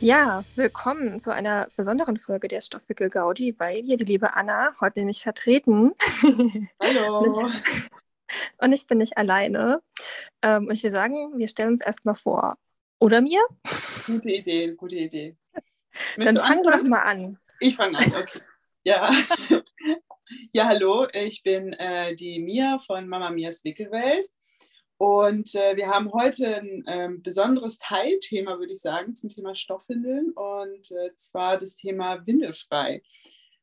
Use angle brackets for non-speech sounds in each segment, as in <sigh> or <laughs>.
Ja, willkommen zu einer besonderen Folge der Stoffwickel Gaudi, weil wir die liebe Anna heute nämlich vertreten. Hallo. <laughs> und ich bin nicht alleine. Ähm, und ich will sagen, wir stellen uns erstmal vor. Oder mir? Gute Idee, gute Idee. Dann fang du doch mal an. Ich fange an, okay. Ja. <laughs> ja, hallo, ich bin äh, die Mia von Mama Mias Wickelwelt. Und äh, wir haben heute ein äh, besonderes Teilthema, würde ich sagen, zum Thema Stoffwindeln und äh, zwar das Thema Windelfrei.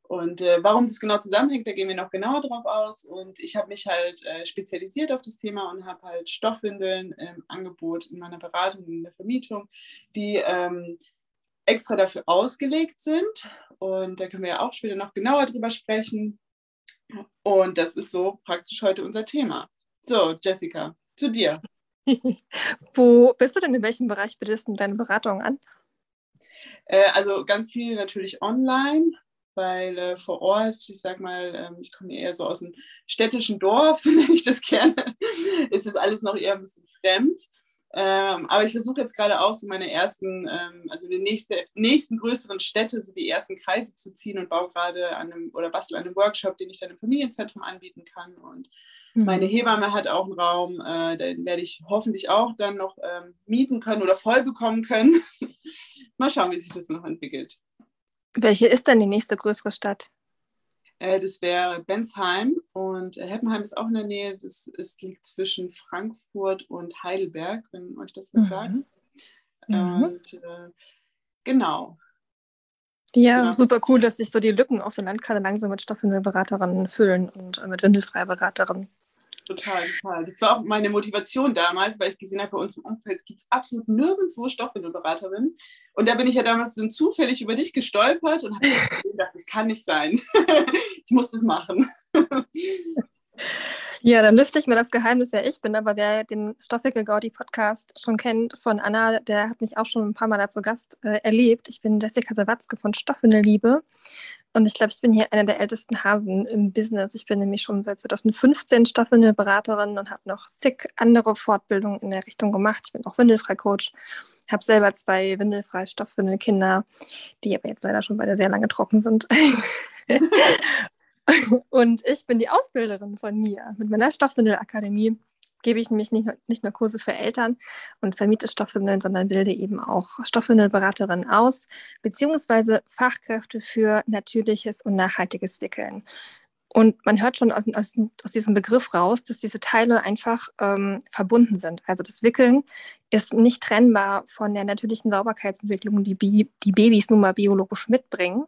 Und äh, warum das genau zusammenhängt, da gehen wir noch genauer drauf aus. Und ich habe mich halt äh, spezialisiert auf das Thema und habe halt Stoffwindeln im Angebot in meiner Beratung, in der Vermietung, die ähm, extra dafür ausgelegt sind. Und da können wir ja auch später noch genauer drüber sprechen. Und das ist so praktisch heute unser Thema. So, Jessica, zu dir. <laughs> Wo bist du denn? In welchem Bereich bietest du deine Beratung an? Äh, also ganz viel natürlich online, weil äh, vor Ort, ich sag mal, ähm, ich komme eher so aus dem städtischen Dorf, <laughs> so nenne ich das gerne, ist das alles noch eher ein bisschen fremd. Ähm, aber ich versuche jetzt gerade auch so meine ersten, ähm, also die nächste, nächsten größeren Städte, so die ersten Kreise zu ziehen und baue gerade an einem oder bastel an einem Workshop, den ich dann im Familienzentrum anbieten kann. Und mhm. meine Hebamme hat auch einen Raum, äh, den werde ich hoffentlich auch dann noch ähm, mieten können oder voll bekommen können. <laughs> Mal schauen, wie sich das noch entwickelt. Welche ist denn die nächste größere Stadt? Äh, das wäre Bensheim und äh, Heppenheim ist auch in der Nähe. Das ist, liegt zwischen Frankfurt und Heidelberg, wenn euch das was mhm. sagt. Mhm. Und äh, genau. Ja, genau. super cool, dass sich so die Lücken auf der Landkarte langsam mit Stoffwindelberaterinnen füllen und äh, mit Windelfreiberaterinnen. Total, total. Das war auch meine Motivation damals, weil ich gesehen habe, bei uns im Umfeld gibt es absolut nirgendwo Stoffwindelberaterinnen. Und da bin ich ja damals dann zufällig über dich gestolpert und habe <laughs> gedacht, das kann nicht sein. <laughs> ich muss das machen. Ja, dann lüfte ich mir das Geheimnis, wer ich bin. Aber wer den Stoffwickel Gaudi Podcast schon kennt von Anna, der hat mich auch schon ein paar Mal dazu Gast äh, erlebt. Ich bin Jessica Sawatzke von Stoffwindelliebe. Und ich glaube, ich bin hier einer der ältesten Hasen im Business. Ich bin nämlich schon seit 2015 Stoffwindelberaterin und habe noch zig andere Fortbildungen in der Richtung gemacht. Ich bin auch Windelfrei-Coach, habe selber zwei windelfrei Stoffwindelkinder, die aber jetzt leider schon beide sehr lange trocken sind. <laughs> <laughs> und ich bin die Ausbilderin von mir mit meiner Stoffwindelakademie gebe ich nämlich nicht, nicht nur Kurse für Eltern und vermiete Stoffwindeln, sondern bilde eben auch Stoffwindelberaterinnen aus, beziehungsweise Fachkräfte für natürliches und nachhaltiges Wickeln. Und man hört schon aus, aus, aus diesem Begriff raus, dass diese Teile einfach ähm, verbunden sind. Also das Wickeln ist nicht trennbar von der natürlichen Sauberkeitsentwicklung, die, die Babys nun mal biologisch mitbringen.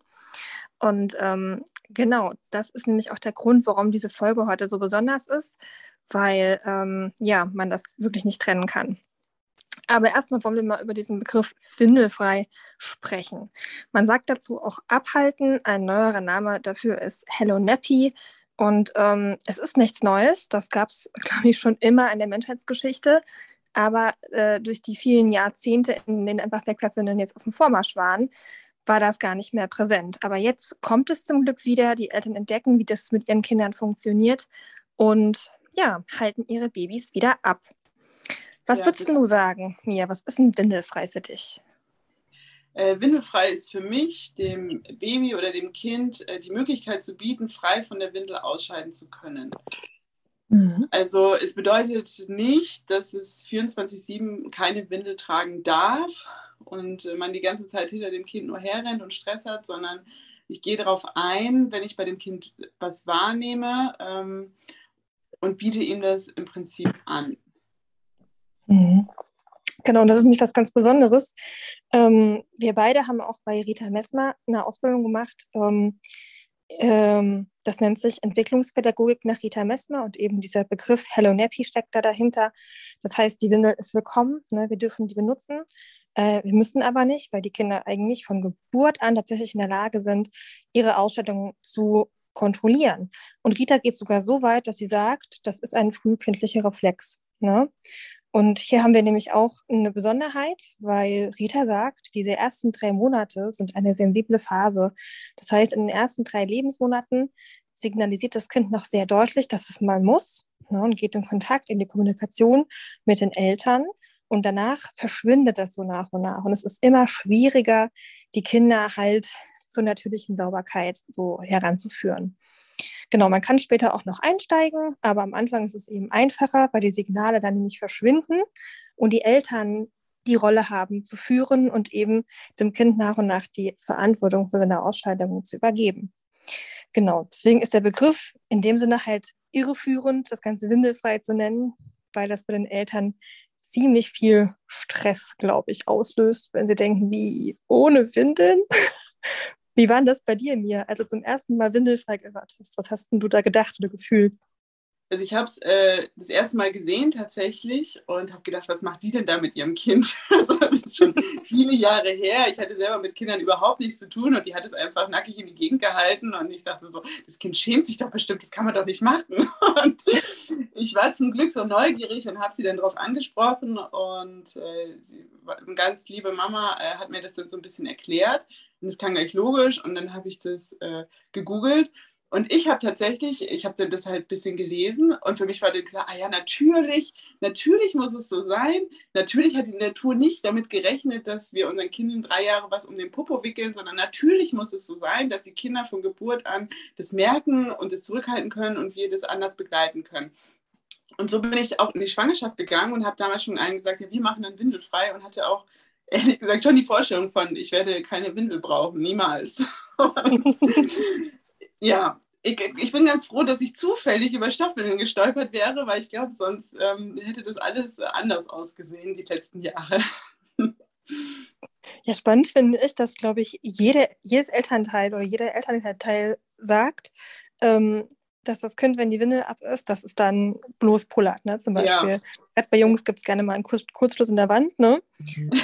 Und ähm, genau, das ist nämlich auch der Grund, warum diese Folge heute so besonders ist, weil ähm, ja, man das wirklich nicht trennen kann. Aber erstmal wollen wir mal über diesen Begriff windelfrei sprechen. Man sagt dazu auch abhalten. Ein neuerer Name dafür ist Hello Nappy. Und ähm, es ist nichts Neues. Das gab es, <laughs> glaube ich, schon immer in der Menschheitsgeschichte. Aber äh, durch die vielen Jahrzehnte, in denen einfach Wegwerfwindeln jetzt auf dem Vormarsch waren, war das gar nicht mehr präsent. Aber jetzt kommt es zum Glück wieder. Die Eltern entdecken, wie das mit ihren Kindern funktioniert. Und ja, halten ihre Babys wieder ab. Was ja, würdest du sagen, Mia? Was ist ein Windelfrei für dich? Äh, Windelfrei ist für mich, dem Baby oder dem Kind äh, die Möglichkeit zu bieten, frei von der Windel ausscheiden zu können. Mhm. Also es bedeutet nicht, dass es 24-7 keine Windel tragen darf und äh, man die ganze Zeit hinter dem Kind nur herrennt und Stress hat, sondern ich gehe darauf ein, wenn ich bei dem Kind was wahrnehme ähm, und biete ihm das im Prinzip an. Mhm. Genau, und das ist nämlich was ganz Besonderes. Ähm, wir beide haben auch bei Rita Messmer eine Ausbildung gemacht. Ähm, ähm, das nennt sich Entwicklungspädagogik nach Rita Messmer und eben dieser Begriff Hello Nappy steckt da dahinter. Das heißt, die Windel ist willkommen, ne? wir dürfen die benutzen. Äh, wir müssen aber nicht, weil die Kinder eigentlich von Geburt an tatsächlich in der Lage sind, ihre Ausscheidung zu kontrollieren. Und Rita geht sogar so weit, dass sie sagt, das ist ein frühkindlicher Reflex. Ne? Und hier haben wir nämlich auch eine Besonderheit, weil Rita sagt, diese ersten drei Monate sind eine sensible Phase. Das heißt, in den ersten drei Lebensmonaten signalisiert das Kind noch sehr deutlich, dass es mal muss ne, und geht in Kontakt, in die Kommunikation mit den Eltern. Und danach verschwindet das so nach und nach. Und es ist immer schwieriger, die Kinder halt zur natürlichen Sauberkeit so heranzuführen. Genau, man kann später auch noch einsteigen, aber am Anfang ist es eben einfacher, weil die Signale dann nämlich verschwinden und die Eltern die Rolle haben zu führen und eben dem Kind nach und nach die Verantwortung für seine Ausscheidung zu übergeben. Genau, deswegen ist der Begriff in dem Sinne halt irreführend, das Ganze windelfrei zu nennen, weil das bei den Eltern ziemlich viel Stress, glaube ich, auslöst, wenn sie denken, wie ohne Windeln? Wie war das bei dir, Mia, als du zum ersten Mal windelfrei gehört hast? Was hast denn du da gedacht oder gefühlt? Also ich habe es äh, das erste Mal gesehen tatsächlich und habe gedacht, was macht die denn da mit ihrem Kind? <laughs> Das ist schon viele Jahre her. Ich hatte selber mit Kindern überhaupt nichts zu tun und die hat es einfach nackig in die Gegend gehalten und ich dachte so, das Kind schämt sich doch bestimmt, das kann man doch nicht machen. <laughs> Und ich war zum Glück so neugierig und habe sie dann darauf angesprochen und äh, sie, eine ganz liebe Mama äh, hat mir das dann so ein bisschen erklärt und es klang gleich logisch und dann habe ich das äh, gegoogelt und ich habe tatsächlich, ich habe das halt ein bisschen gelesen und für mich war dann klar, ah ja, natürlich, natürlich muss es so sein. Natürlich hat die Natur nicht damit gerechnet, dass wir unseren Kindern drei Jahre was um den Popo wickeln, sondern natürlich muss es so sein, dass die Kinder von Geburt an das merken und es zurückhalten können und wir das anders begleiten können. Und so bin ich auch in die Schwangerschaft gegangen und habe damals schon allen gesagt, ja, wir machen dann windelfrei und hatte auch ehrlich gesagt schon die Vorstellung von, ich werde keine Windel brauchen, niemals. <laughs> ja, ich, ich, bin ganz froh, dass ich zufällig über Stoffwindeln gestolpert wäre, weil ich glaube, sonst ähm, hätte das alles anders ausgesehen die letzten Jahre. Ja, spannend finde ich, dass, glaube ich, jede, jedes Elternteil oder jeder Elternteil sagt, ähm, dass das Kind, wenn die Windel ab ist, dass es dann bloß pullert, ne? Zum Beispiel. Ja. Bei Jungs gibt es gerne mal einen Kurz Kurzschluss in der Wand, ne?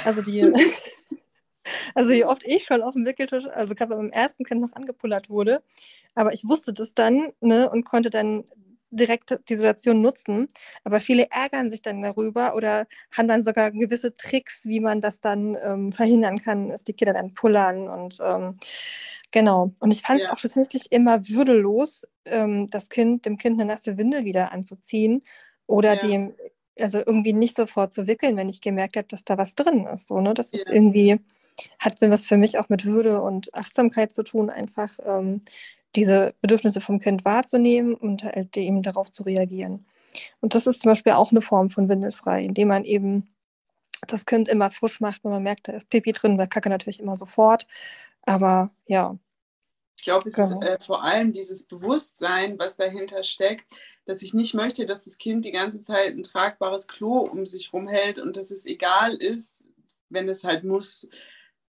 Also die, <laughs> also wie oft ich schon auf dem Wickeltisch, also gerade beim ersten Kind noch angepullert wurde, aber ich wusste das dann ne, und konnte dann direkt die Situation nutzen. Aber viele ärgern sich dann darüber oder haben dann sogar gewisse Tricks, wie man das dann ähm, verhindern kann, dass die Kinder dann pullern und ähm, genau. Und ich fand es ja. auch tatsächlich immer würdelos, ähm, das Kind, dem Kind eine nasse Windel wieder anzuziehen oder ja. dem, also irgendwie nicht sofort zu wickeln, wenn ich gemerkt habe, dass da was drin ist. So, ne? Das ja. ist irgendwie, hat was für mich auch mit Würde und Achtsamkeit zu tun, einfach ähm, diese Bedürfnisse vom Kind wahrzunehmen und halt eben darauf zu reagieren. Und das ist zum Beispiel auch eine Form von windelfrei, indem man eben das Kind immer frisch macht, wenn man merkt, da ist Pipi drin, weil Kacke natürlich immer sofort. Aber ja. Ich glaube, es genau. ist äh, vor allem dieses Bewusstsein, was dahinter steckt, dass ich nicht möchte, dass das Kind die ganze Zeit ein tragbares Klo um sich rumhält und dass es egal ist, wenn es halt muss.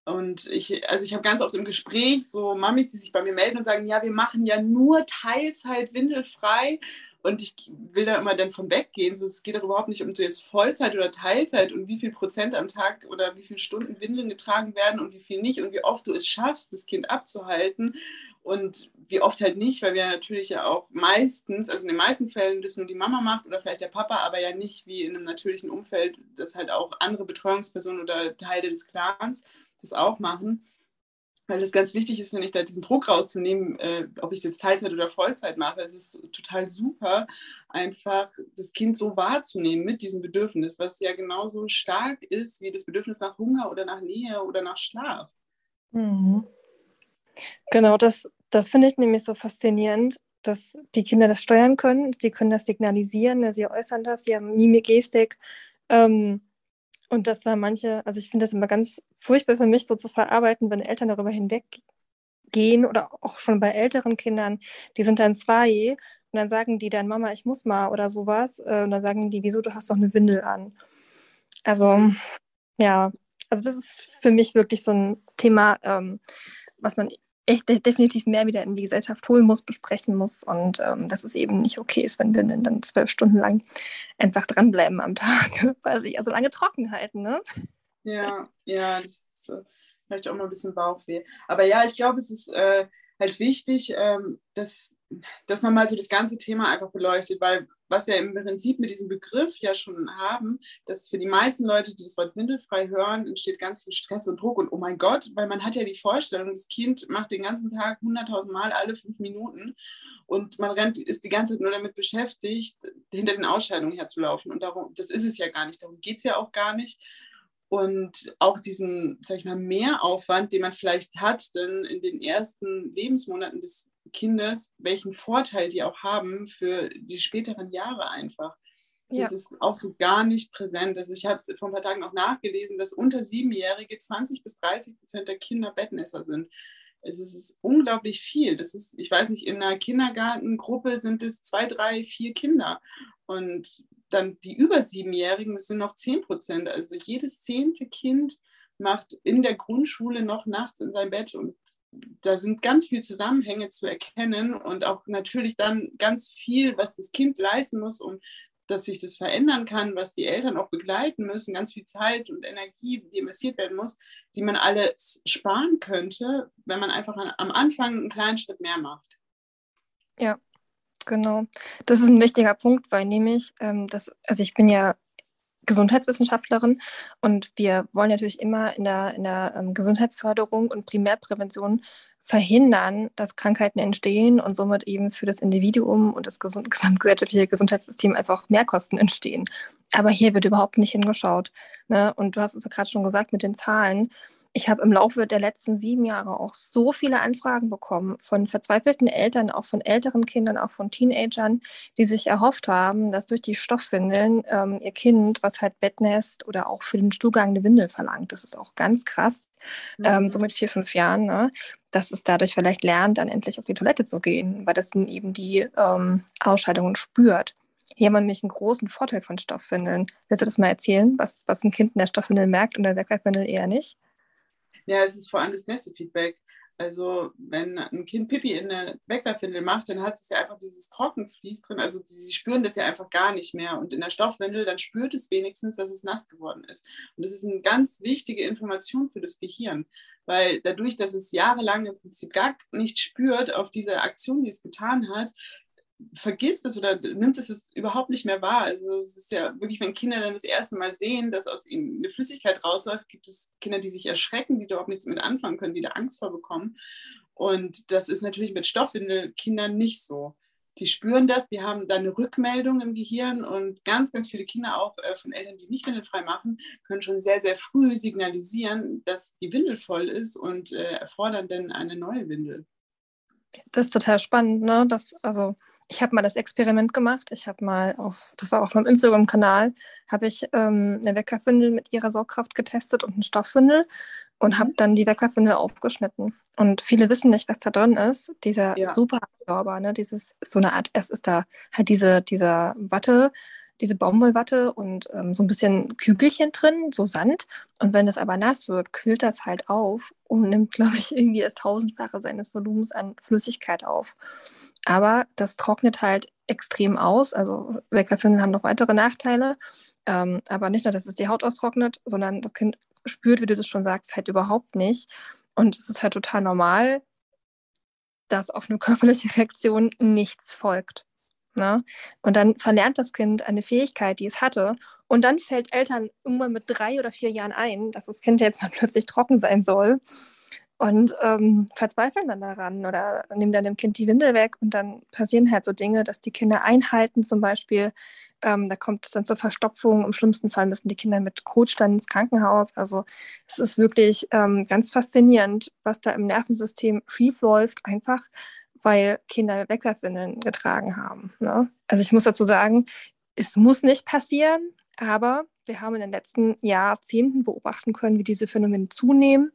Und ich, also ich habe ganz oft im Gespräch so Mamis, die sich bei mir melden und sagen, ja, wir machen ja nur Teilzeit windelfrei. Und ich will da immer dann von weggehen. So, es geht doch überhaupt nicht um so jetzt Vollzeit oder Teilzeit und wie viel Prozent am Tag oder wie viele Stunden Windeln getragen werden und wie viel nicht und wie oft du es schaffst, das Kind abzuhalten und wie oft halt nicht, weil wir natürlich ja auch meistens, also in den meisten Fällen das nur die Mama macht oder vielleicht der Papa, aber ja nicht wie in einem natürlichen Umfeld, das halt auch andere Betreuungspersonen oder Teile des Clans das auch machen. Weil es ganz wichtig ist, finde ich, da diesen Druck rauszunehmen, äh, ob ich es jetzt Teilzeit oder Vollzeit mache. Es ist total super, einfach das Kind so wahrzunehmen mit diesem Bedürfnis, was ja genauso stark ist wie das Bedürfnis nach Hunger oder nach Nähe oder nach Schlaf. Mhm. Genau, das, das finde ich nämlich so faszinierend, dass die Kinder das steuern können. Die können das signalisieren, sie äußern das, sie haben Mimik, Gestik. Ähm, und dass da manche, also ich finde das immer ganz furchtbar für mich so zu verarbeiten, wenn Eltern darüber hinweggehen oder auch schon bei älteren Kindern, die sind dann zwei und dann sagen die dann, Mama, ich muss mal oder sowas. Äh, und dann sagen die, wieso, du hast doch eine Windel an. Also, ja, also das ist für mich wirklich so ein Thema, ähm, was man echt definitiv mehr wieder in die Gesellschaft holen muss, besprechen muss und ähm, dass es eben nicht okay ist, wenn wir dann zwölf Stunden lang einfach dranbleiben am Tag, <laughs> weil sie also lange trocken halten, ne? Ja, ja, das ist äh, vielleicht auch mal ein bisschen Bauchweh. Aber ja, ich glaube, es ist äh, halt wichtig, ähm, dass dass man mal so das ganze Thema einfach beleuchtet, weil was wir im Prinzip mit diesem Begriff ja schon haben, dass für die meisten Leute, die das Wort windelfrei hören, entsteht ganz viel Stress und Druck. Und oh mein Gott, weil man hat ja die Vorstellung, das Kind macht den ganzen Tag 100.000 Mal alle fünf Minuten und man rennt, ist die ganze Zeit nur damit beschäftigt, hinter den Ausscheidungen herzulaufen. Und darum, das ist es ja gar nicht, darum geht es ja auch gar nicht und auch diesen, sag ich mal, Mehraufwand, den man vielleicht hat, denn in den ersten Lebensmonaten des Kindes, welchen Vorteil die auch haben für die späteren Jahre einfach. Ja. Das ist auch so gar nicht präsent. Also ich habe es vor ein paar Tagen auch nachgelesen, dass unter Siebenjährige 20 bis 30 Prozent der Kinder Bettnässer sind. Es ist unglaublich viel. Das ist, ich weiß nicht, in einer Kindergartengruppe sind es zwei, drei, vier Kinder. Und dann die über Siebenjährigen, das sind noch 10 Prozent. Also jedes zehnte Kind macht in der Grundschule noch nachts in sein Bett und da sind ganz viele Zusammenhänge zu erkennen und auch natürlich dann ganz viel, was das Kind leisten muss, um dass sich das verändern kann, was die Eltern auch begleiten müssen, ganz viel Zeit und Energie, die investiert werden muss, die man alles sparen könnte, wenn man einfach am Anfang einen kleinen Schritt mehr macht. Ja, genau. Das ist ein wichtiger Punkt, weil nämlich, ähm, das, also ich bin ja Gesundheitswissenschaftlerin und wir wollen natürlich immer in der, in der ähm, Gesundheitsförderung und Primärprävention verhindern, dass Krankheiten entstehen und somit eben für das Individuum und das gesund gesamtgesellschaftliche Gesundheitssystem einfach Mehrkosten entstehen. Aber hier wird überhaupt nicht hingeschaut. Ne? Und du hast es ja gerade schon gesagt mit den Zahlen ich habe im Laufe der letzten sieben Jahre auch so viele Anfragen bekommen von verzweifelten Eltern, auch von älteren Kindern, auch von Teenagern, die sich erhofft haben, dass durch die Stoffwindeln ähm, ihr Kind, was halt Bettnest oder auch für den Stuhlgang eine Windel verlangt, das ist auch ganz krass, mhm. ähm, so mit vier, fünf Jahren, ne, dass es dadurch vielleicht lernt, dann endlich auf die Toilette zu gehen, weil das dann eben die ähm, Ausscheidungen spürt. Hier haben wir nämlich einen großen Vorteil von Stoffwindeln. Willst du das mal erzählen, was, was ein Kind in der Stoffwindel merkt und der Wegwerfwindel eher nicht? Ja, es ist vor allem das Nässe-Feedback. Also wenn ein Kind Pipi in eine Wegwerfwindel macht, dann hat es ja einfach dieses Trockenfließ drin. Also sie spüren das ja einfach gar nicht mehr. Und in der Stoffwindel, dann spürt es wenigstens, dass es nass geworden ist. Und das ist eine ganz wichtige Information für das Gehirn. Weil dadurch, dass es jahrelang im Prinzip gar nicht spürt auf diese Aktion, die es getan hat, vergisst es oder nimmt es es überhaupt nicht mehr wahr. Also es ist ja wirklich, wenn Kinder dann das erste Mal sehen, dass aus ihnen eine Flüssigkeit rausläuft, gibt es Kinder, die sich erschrecken, die überhaupt nichts mit anfangen können, die da Angst vor bekommen. Und das ist natürlich mit Stoffwindelkindern nicht so. Die spüren das, die haben da eine Rückmeldung im Gehirn und ganz, ganz viele Kinder auch äh, von Eltern, die nicht windelfrei machen, können schon sehr, sehr früh signalisieren, dass die Windel voll ist und äh, erfordern dann eine neue Windel. Das ist total spannend, ne? Das, also ich habe mal das Experiment gemacht. Ich habe mal auf, das war auf meinem Instagram-Kanal, habe ich ähm, eine Weckerwindel mit ihrer Saugkraft getestet und einen Stoffwindel und habe mhm. dann die Weckerwindel aufgeschnitten. Und viele wissen nicht, was da drin ist. Dieser ja. super Absauber, ne? Dieses, so eine Art, es ist da halt diese, dieser Watte, diese Baumwollwatte und ähm, so ein bisschen Kügelchen drin, so Sand. Und wenn es aber nass wird, kühlt das halt auf und nimmt, <laughs> glaube ich, irgendwie das Tausendfache seines Volumens an Flüssigkeit auf. Aber das trocknet halt extrem aus. Also Weckerfinden haben noch weitere Nachteile. Ähm, aber nicht nur, dass es die Haut austrocknet, sondern das Kind spürt, wie du das schon sagst, halt überhaupt nicht. Und es ist halt total normal, dass auf eine <laughs> körperliche Reaktion nichts folgt. Ne? Und dann verlernt das Kind eine Fähigkeit, die es hatte. Und dann fällt Eltern irgendwann mit drei oder vier Jahren ein, dass das Kind jetzt mal <laughs> plötzlich trocken sein soll. Und ähm, verzweifeln dann daran oder nehmen dann dem Kind die Windel weg. Und dann passieren halt so Dinge, dass die Kinder einhalten zum Beispiel. Ähm, da kommt es dann zur Verstopfung. Im schlimmsten Fall müssen die Kinder mit Kot dann ins Krankenhaus. Also es ist wirklich ähm, ganz faszinierend, was da im Nervensystem schief läuft. Einfach weil Kinder Weckerwindeln getragen haben. Ne? Also ich muss dazu sagen, es muss nicht passieren, aber wir haben in den letzten Jahrzehnten beobachten können, wie diese Phänomene zunehmen,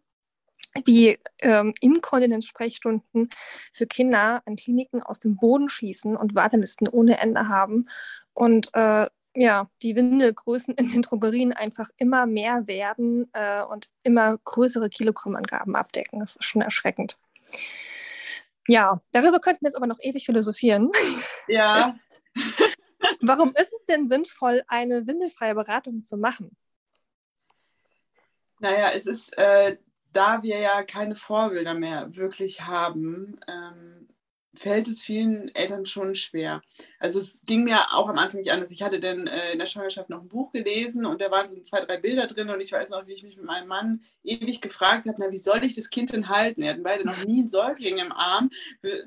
wie ähm, Inkontinenzsprechstunden für Kinder an Kliniken aus dem Boden schießen und Wartelisten ohne Ende haben und äh, ja, die Windelgrößen in den Drogerien einfach immer mehr werden äh, und immer größere Kilogrammangaben abdecken. Das ist schon erschreckend. Ja, darüber könnten wir jetzt aber noch ewig philosophieren. Ja. <laughs> Warum ist es denn sinnvoll, eine windelfreie Beratung zu machen? Naja, es ist, äh, da wir ja keine Vorbilder mehr wirklich haben, ähm, fällt es vielen Eltern schon schwer. Also es ging mir auch am Anfang nicht anders. Ich hatte dann äh, in der Schwangerschaft noch ein Buch gelesen und da waren so zwei, drei Bilder drin und ich weiß noch, wie ich mich mit meinem Mann ewig gefragt habe, na, wie soll ich das Kind denn halten? Wir hatten beide noch nie einen Säugling im Arm.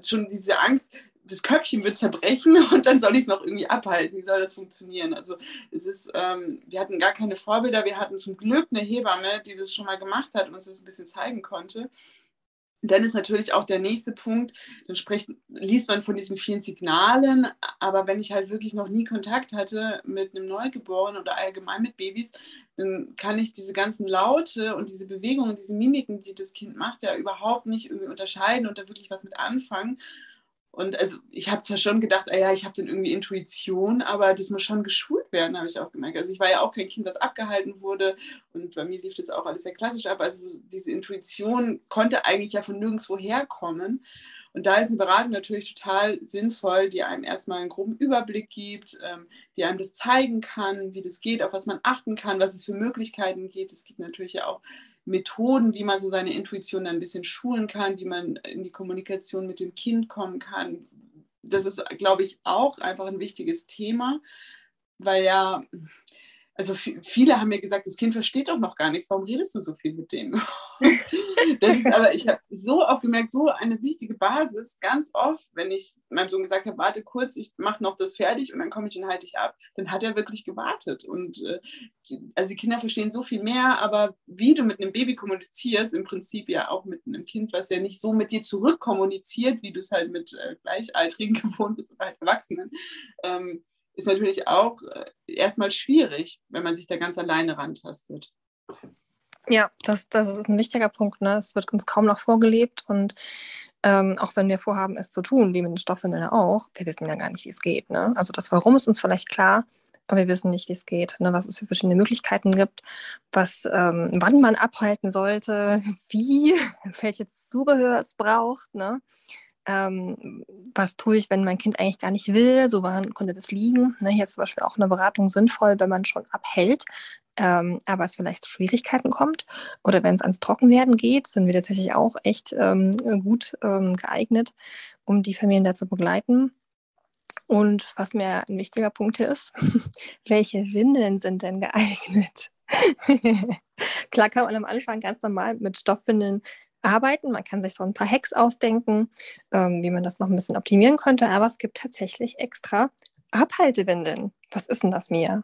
Schon diese Angst, das Köpfchen wird zerbrechen <laughs> und dann soll ich es noch irgendwie abhalten. Wie soll das funktionieren? Also es ist, ähm, wir hatten gar keine Vorbilder. Wir hatten zum Glück eine Hebamme, die das schon mal gemacht hat und uns das ein bisschen zeigen konnte. Dann ist natürlich auch der nächste Punkt, dann spricht, liest man von diesen vielen Signalen, aber wenn ich halt wirklich noch nie Kontakt hatte mit einem Neugeborenen oder allgemein mit Babys, dann kann ich diese ganzen Laute und diese Bewegungen, diese Mimiken, die das Kind macht, ja überhaupt nicht irgendwie unterscheiden und da wirklich was mit anfangen. Und also ich habe zwar schon gedacht, ah ja, ich habe dann irgendwie Intuition, aber das muss schon geschult werden, habe ich auch gemerkt. Also ich war ja auch kein Kind, das abgehalten wurde und bei mir lief das auch alles sehr klassisch ab. Also diese Intuition konnte eigentlich ja von nirgendwo herkommen. Und da ist eine Beratung natürlich total sinnvoll, die einem erstmal einen groben Überblick gibt, ähm, die einem das zeigen kann, wie das geht, auf was man achten kann, was es für Möglichkeiten gibt. Es gibt natürlich ja auch Methoden, wie man so seine Intuition dann ein bisschen schulen kann, wie man in die Kommunikation mit dem Kind kommen kann. Das ist, glaube ich, auch einfach ein wichtiges Thema, weil ja also viele haben mir gesagt, das Kind versteht doch noch gar nichts, warum redest du so viel mit dem? <laughs> das ist aber, ich habe so oft gemerkt, so eine wichtige Basis, ganz oft, wenn ich meinem Sohn gesagt habe, warte kurz, ich mache noch das fertig und dann komme ich und halte ich ab, dann hat er wirklich gewartet. Und äh, also die Kinder verstehen so viel mehr, aber wie du mit einem Baby kommunizierst, im Prinzip ja auch mit einem Kind, was ja nicht so mit dir zurückkommuniziert, wie du es halt mit äh, Gleichaltrigen <laughs> gewohnt bist oder halt Erwachsenen, ähm, ist natürlich auch äh, erstmal schwierig, wenn man sich da ganz alleine rantastet. Ja, das, das ist ein wichtiger Punkt. Ne? Es wird uns kaum noch vorgelebt und ähm, auch wenn wir vorhaben, es zu tun, wie mit den Stoffwindeln auch, wir wissen ja gar nicht, wie es geht. Ne? Also das Warum ist uns vielleicht klar, aber wir wissen nicht, wie es geht, ne? was es für verschiedene Möglichkeiten gibt, was, ähm, wann man abhalten sollte, <laughs> wie, <laughs> welches Zubehör es braucht. Ne? Ähm, was tue ich, wenn mein Kind eigentlich gar nicht will, so woran konnte das liegen. Ne, hier ist zum Beispiel auch eine Beratung sinnvoll, wenn man schon abhält, ähm, aber es vielleicht zu Schwierigkeiten kommt oder wenn es ans Trockenwerden geht, sind wir tatsächlich auch echt ähm, gut ähm, geeignet, um die Familien da zu begleiten. Und was mir ein wichtiger Punkt hier ist, <laughs> welche Windeln sind denn geeignet? <laughs> Klar kann man am Anfang ganz normal mit Stoffwindeln arbeiten. Man kann sich so ein paar Hacks ausdenken, ähm, wie man das noch ein bisschen optimieren könnte, aber es gibt tatsächlich extra Abhaltewindeln. Was ist denn das, Mia?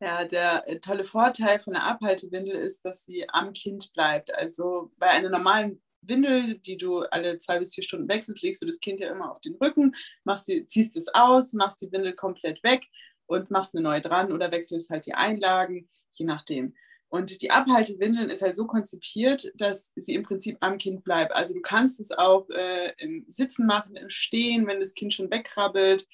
Ja, der äh, tolle Vorteil von der Abhaltewindel ist, dass sie am Kind bleibt. Also bei einer normalen Windel, die du alle zwei bis vier Stunden wechselst, legst du das Kind ja immer auf den Rücken, machst die, ziehst es aus, machst die Windel komplett weg und machst eine neue dran oder wechselst halt die Einlagen, je nachdem. Und die Abhaltewindeln ist halt so konzipiert, dass sie im Prinzip am Kind bleibt. Also du kannst es auch äh, im Sitzen machen, im Stehen, wenn das Kind schon wegkrabbelt.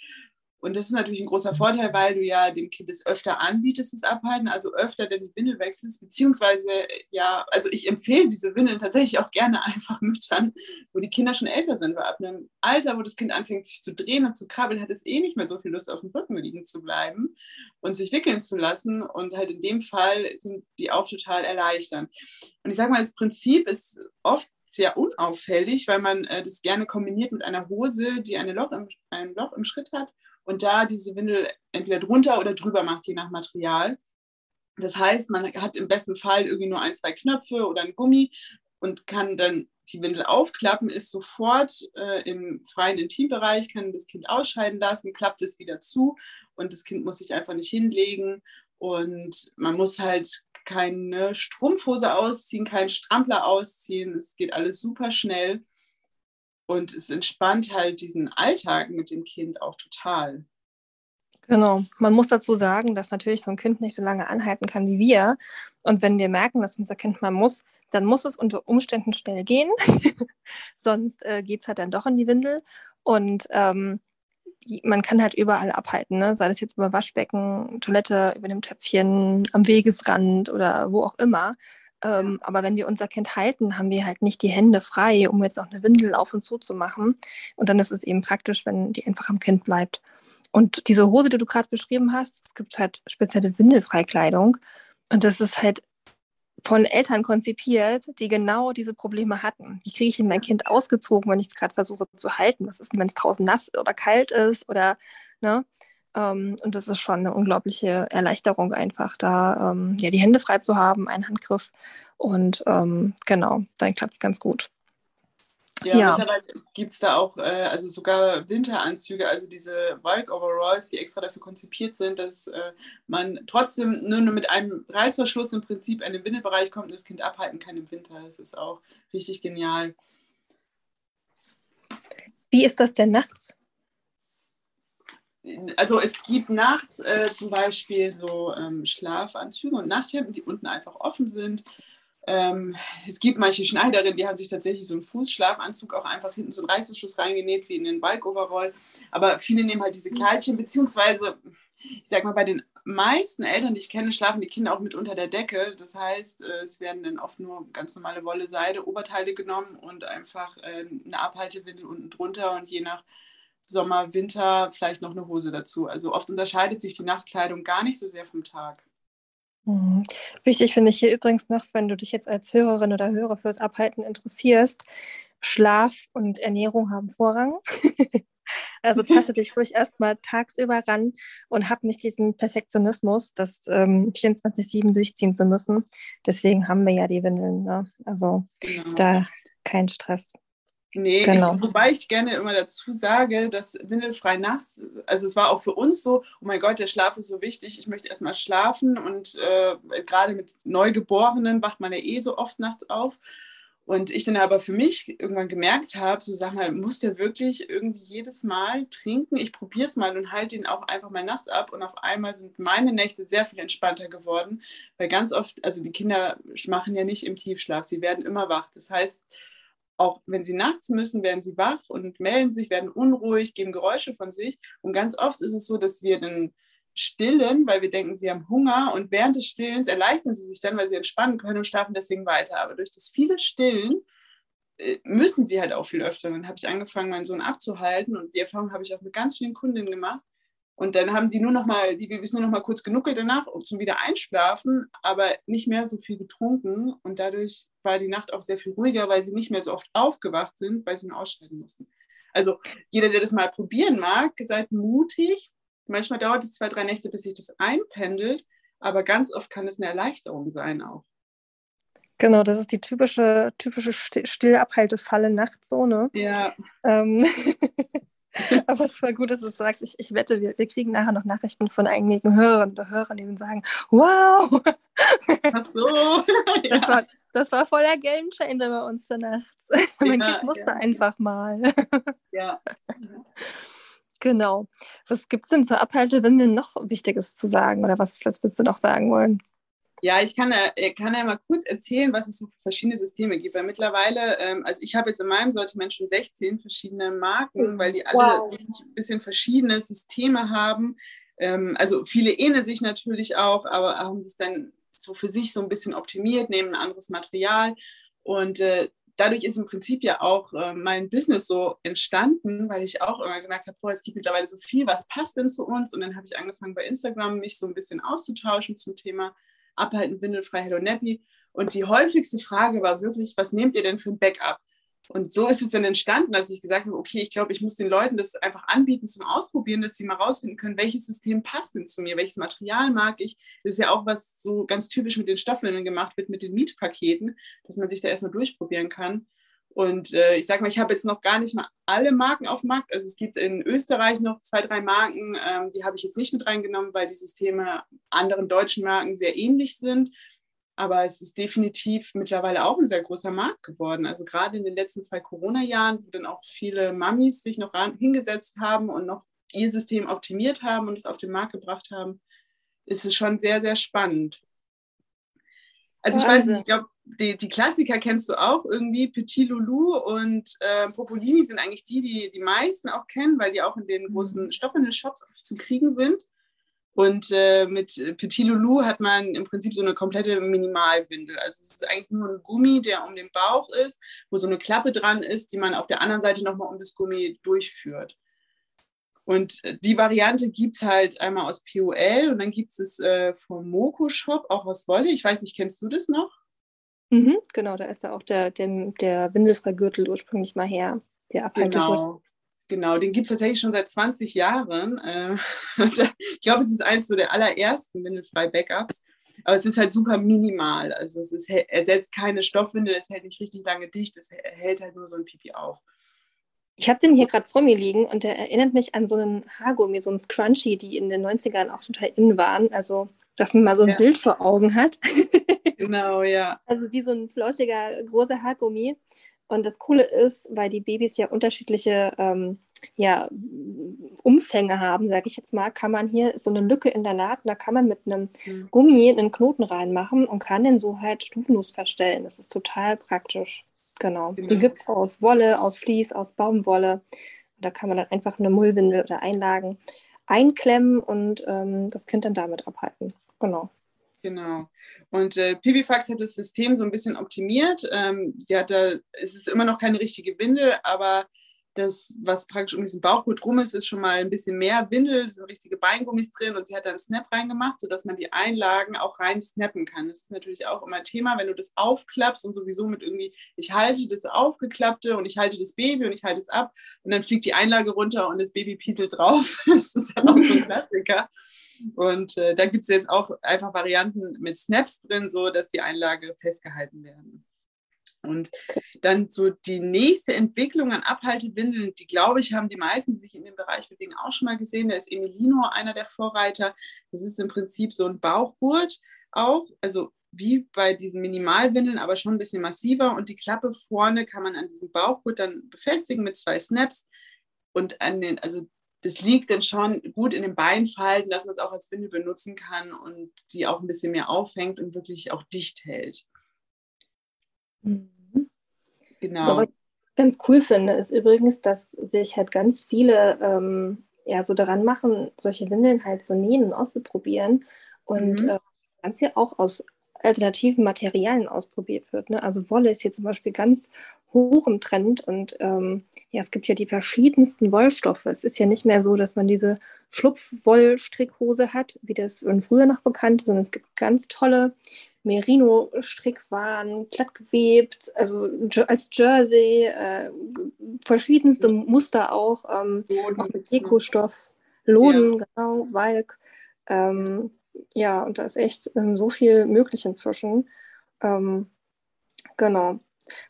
Und das ist natürlich ein großer Vorteil, weil du ja dem Kind es öfter anbietest, das Abhalten, also öfter denn die Windel wechselst, beziehungsweise ja, also ich empfehle diese Windeln tatsächlich auch gerne <laughs> einfach Müttern, wo die Kinder schon älter sind, weil ab einem Alter, wo das Kind anfängt, sich zu drehen und zu krabbeln, hat es eh nicht mehr so viel Lust, auf dem Rücken liegen zu bleiben und sich wickeln zu lassen. Und halt in dem Fall sind die auch total erleichternd. Und ich sage mal, das Prinzip ist oft sehr unauffällig, weil man äh, das gerne kombiniert mit einer Hose, die eine Loch im, ein Loch im Schritt hat und da diese Windel entweder drunter oder drüber macht, je nach Material. Das heißt, man hat im besten Fall irgendwie nur ein, zwei Knöpfe oder ein Gummi und kann dann die Windel aufklappen, ist sofort äh, im freien Intimbereich, kann das Kind ausscheiden lassen, klappt es wieder zu und das Kind muss sich einfach nicht hinlegen und man muss halt keine Strumpfhose ausziehen, keinen Strampler ausziehen. Es geht alles super schnell. Und es entspannt halt diesen Alltag mit dem Kind auch total. Genau. Man muss dazu sagen, dass natürlich so ein Kind nicht so lange anhalten kann wie wir. Und wenn wir merken, dass unser Kind mal muss, dann muss es unter Umständen schnell gehen. <laughs> Sonst äh, geht es halt dann doch in die Windel. Und ähm, man kann halt überall abhalten, ne? sei das jetzt über Waschbecken, Toilette, über dem Töpfchen, am Wegesrand oder wo auch immer. Ähm, aber wenn wir unser Kind halten, haben wir halt nicht die Hände frei, um jetzt noch eine Windel auf und zu zu machen. Und dann ist es eben praktisch, wenn die einfach am Kind bleibt. Und diese Hose, die du gerade beschrieben hast, es gibt halt spezielle Windelfreikleidung. Und das ist halt von Eltern konzipiert, die genau diese Probleme hatten. Wie kriege ich denn mein Kind ausgezogen, wenn ich es gerade versuche zu halten? Was ist denn, wenn es draußen nass oder kalt ist? Oder, ne? Ähm, und das ist schon eine unglaubliche Erleichterung, einfach da ähm, ja, die Hände frei zu haben, einen Handgriff. Und ähm, genau, dann klappt es ganz gut. Ja, ja. mittlerweile gibt es da auch, äh, also sogar Winteranzüge, also diese Valk-Overalls, die extra dafür konzipiert sind, dass äh, man trotzdem nur, nur mit einem Reißverschluss im Prinzip in den Windelbereich kommt und das Kind abhalten kann im Winter. Das ist auch richtig genial. Wie ist das denn nachts? Also es gibt nachts äh, zum Beispiel so ähm, Schlafanzüge und Nachthemden, die unten einfach offen sind ähm, es gibt manche Schneiderinnen, die haben sich tatsächlich so einen Fußschlafanzug auch einfach hinten so einen Reißverschluss reingenäht, wie in den Balkoverroll. Aber viele nehmen halt diese Kleidchen, beziehungsweise, ich sag mal, bei den meisten Eltern, die ich kenne, schlafen die Kinder auch mit unter der Decke. Das heißt, äh, es werden dann oft nur ganz normale Wolle, Seide, Oberteile genommen und einfach äh, eine Abhaltewindel unten drunter und je nach Sommer, Winter vielleicht noch eine Hose dazu. Also oft unterscheidet sich die Nachtkleidung gar nicht so sehr vom Tag. Mhm. Wichtig finde ich hier übrigens noch, wenn du dich jetzt als Hörerin oder Hörer fürs Abhalten interessierst, Schlaf und Ernährung haben Vorrang. <laughs> also taste <laughs> dich ruhig erstmal tagsüber ran und hab nicht diesen Perfektionismus, das ähm, 24-7 durchziehen zu müssen. Deswegen haben wir ja die Windeln. Ne? Also genau. da kein Stress. Nee, genau. ich, wobei ich gerne immer dazu sage, dass windelfrei nachts, also es war auch für uns so, oh mein Gott, der Schlaf ist so wichtig, ich möchte erstmal schlafen und äh, gerade mit Neugeborenen wacht man ja eh so oft nachts auf. Und ich dann aber für mich irgendwann gemerkt habe, so sag mal, muss der wirklich irgendwie jedes Mal trinken? Ich probiere es mal und halte ihn auch einfach mal nachts ab. Und auf einmal sind meine Nächte sehr viel entspannter geworden, weil ganz oft, also die Kinder machen ja nicht im Tiefschlaf, sie werden immer wach. Das heißt, auch wenn sie nachts müssen, werden sie wach und melden sich, werden unruhig, geben Geräusche von sich. Und ganz oft ist es so, dass wir dann stillen, weil wir denken, sie haben Hunger und während des Stillens erleichtern sie sich dann, weil sie entspannen können und schlafen deswegen weiter. Aber durch das viele Stillen äh, müssen sie halt auch viel öfter. Dann habe ich angefangen, meinen Sohn abzuhalten und die Erfahrung habe ich auch mit ganz vielen Kundinnen gemacht. Und dann haben die nur noch mal, die Babys nur noch mal kurz genuckelt danach zum wieder einschlafen, aber nicht mehr so viel getrunken. Und dadurch war die Nacht auch sehr viel ruhiger, weil sie nicht mehr so oft aufgewacht sind, weil sie ihn aussteigen mussten. Also jeder, der das mal probieren mag, seid mutig. Manchmal dauert es zwei, drei Nächte, bis sich das einpendelt, aber ganz oft kann es eine Erleichterung sein auch. Genau, das ist die typische, typische Stillabhaltefalle nachts so, ne? Ja. Ähm <laughs> <laughs> Aber es war gut, dass du sagst. Ich, ich wette, wir, wir kriegen nachher noch Nachrichten von einigen Hörern oder Hörern, die sagen, wow. Ach so. <laughs> Das, ja. war, das war voller Game Changer bei uns für nachts. <laughs> mein ja, Kind musste ja. einfach mal. Ja. Genau. Was gibt es denn zur Abhaltewindel noch Wichtiges zu sagen oder was, was willst du noch sagen wollen? Ja, ich kann, äh, kann ja mal kurz erzählen, was es so für verschiedene Systeme gibt. Weil mittlerweile, ähm, also ich habe jetzt in meinem Sortiment schon 16 verschiedene Marken, weil die alle wow. ein bisschen verschiedene Systeme haben. Ähm, also viele ähneln sich natürlich auch, aber haben es dann so für sich so ein bisschen optimiert, nehmen ein anderes Material. Und äh, dadurch ist im Prinzip ja auch äh, mein Business so entstanden, weil ich auch immer gemerkt habe, boah, es gibt mittlerweile so viel, was passt denn zu uns? Und dann habe ich angefangen bei Instagram mich so ein bisschen auszutauschen zum Thema abhalten, windelfrei, Hello Nappy. Und die häufigste Frage war wirklich, was nehmt ihr denn für ein Backup? Und so ist es dann entstanden, dass ich gesagt habe, okay, ich glaube, ich muss den Leuten das einfach anbieten zum Ausprobieren, dass sie mal rausfinden können, welches System passt denn zu mir, welches Material mag ich. Das ist ja auch, was so ganz typisch mit den Stoffwindeln gemacht wird, mit den Mietpaketen, dass man sich da erstmal durchprobieren kann. Und äh, ich sage mal, ich habe jetzt noch gar nicht mal alle Marken auf dem Markt. Also es gibt in Österreich noch zwei, drei Marken, ähm, die habe ich jetzt nicht mit reingenommen, weil die Systeme anderen deutschen Marken sehr ähnlich sind. Aber es ist definitiv mittlerweile auch ein sehr großer Markt geworden. Also gerade in den letzten zwei Corona-Jahren, wo dann auch viele Mamis sich noch ran, hingesetzt haben und noch ihr System optimiert haben und es auf den Markt gebracht haben, ist es schon sehr, sehr spannend. Also ich weiß nicht, ich glaube, die, die, Klassiker kennst du auch irgendwie. Petit Loulou und äh, Popolini sind eigentlich die, die die meisten auch kennen, weil die auch in den mhm. großen Stoffwindel-Shops zu kriegen sind. Und äh, mit Petit Loulou hat man im Prinzip so eine komplette Minimalwindel. Also es ist eigentlich nur ein Gummi, der um den Bauch ist, wo so eine Klappe dran ist, die man auf der anderen Seite nochmal um das Gummi durchführt. Und die Variante gibt es halt einmal aus POL und dann gibt es äh, vom Moko Shop auch aus Wolle. Ich weiß nicht, kennst du das noch? Mhm, genau, da ist ja auch der, der, der Windelfreigürtel ursprünglich mal her, der Abhaltegürtel. Genau. Genau, den gibt es tatsächlich schon seit 20 Jahren. Äh, <laughs> ich glaube, es ist eines so der allerersten Windelfrei-Backups. Aber es ist halt super minimal. Also es ist, ersetzt keine Stoffwindel, es hält nicht richtig lange dicht, es hält halt nur so ein Pipi auf. Ich habe den hier gerade vor mir liegen und der erinnert mich an so einen Haargummi, so einen Scrunchie, die in den 90ern auch total in waren. Also, dass man mal so ein ja. Bild vor Augen hat. <laughs> genau, ja. Also wie so ein flauschiger, großer Haargummi. Und das Coole ist, weil die Babys ja unterschiedliche ähm, ja, Umfänge haben, sage ich jetzt mal, kann man hier so eine Lücke in der Naht, da kann man mit einem mhm. Gummi einen Knoten reinmachen und kann den so halt stufenlos verstellen. Das ist total praktisch. Genau. genau. Die gibt es aus Wolle, aus Vlies, aus Baumwolle. Da kann man dann einfach eine Mullwindel oder Einlagen einklemmen und ähm, das Kind dann damit abhalten. Genau. Genau. Und äh, Pipifax hat das System so ein bisschen optimiert. Ähm, sie hat da, es ist immer noch keine richtige Windel, aber das, was praktisch um diesen Bauchgurt rum ist, ist schon mal ein bisschen mehr Windel, sind richtige Beingummis drin und sie hat da einen Snap reingemacht, sodass man die Einlagen auch rein snappen kann. Das ist natürlich auch immer ein Thema, wenn du das aufklappst und sowieso mit irgendwie, ich halte das Aufgeklappte und ich halte das Baby und ich halte es ab und dann fliegt die Einlage runter und das Baby pieselt drauf. <laughs> das ist ja auch so ein Klassiker. Und äh, da gibt es jetzt auch einfach Varianten mit Snaps drin, so dass die Einlage festgehalten werden. Und dann so die nächste Entwicklung an Abhaltewindeln, die glaube ich, haben die meisten, die sich in dem Bereich bewegen, auch schon mal gesehen. Da ist Emilino einer der Vorreiter. Das ist im Prinzip so ein Bauchgurt auch, also wie bei diesen Minimalwindeln, aber schon ein bisschen massiver. Und die Klappe vorne kann man an diesem Bauchgurt dann befestigen mit zwei Snaps. Und an den, also das liegt dann schon gut in den Beinfalten, dass man es auch als Windel benutzen kann und die auch ein bisschen mehr aufhängt und wirklich auch dicht hält. Mhm. Genau. was ich ganz cool finde, ist übrigens, dass sich halt ganz viele ähm, ja so daran machen, solche Windeln halt zu nähen und auszuprobieren und mhm. äh, ganz viel auch aus alternativen Materialien ausprobiert wird. Ne? Also Wolle ist hier zum Beispiel ganz hoch im Trend und ähm, ja, es gibt ja die verschiedensten Wollstoffe. Es ist ja nicht mehr so, dass man diese Schlupfwollstrickhose hat, wie das früher noch bekannt, ist, sondern es gibt ganz tolle Merino-Strickwaren, glattgewebt, also als Jersey, äh, verschiedenste Muster auch, ähm, auch mit Dekostoff, Loden, ja. genau, Walk. Ähm, ja, und da ist echt ähm, so viel möglich inzwischen. Ähm, genau.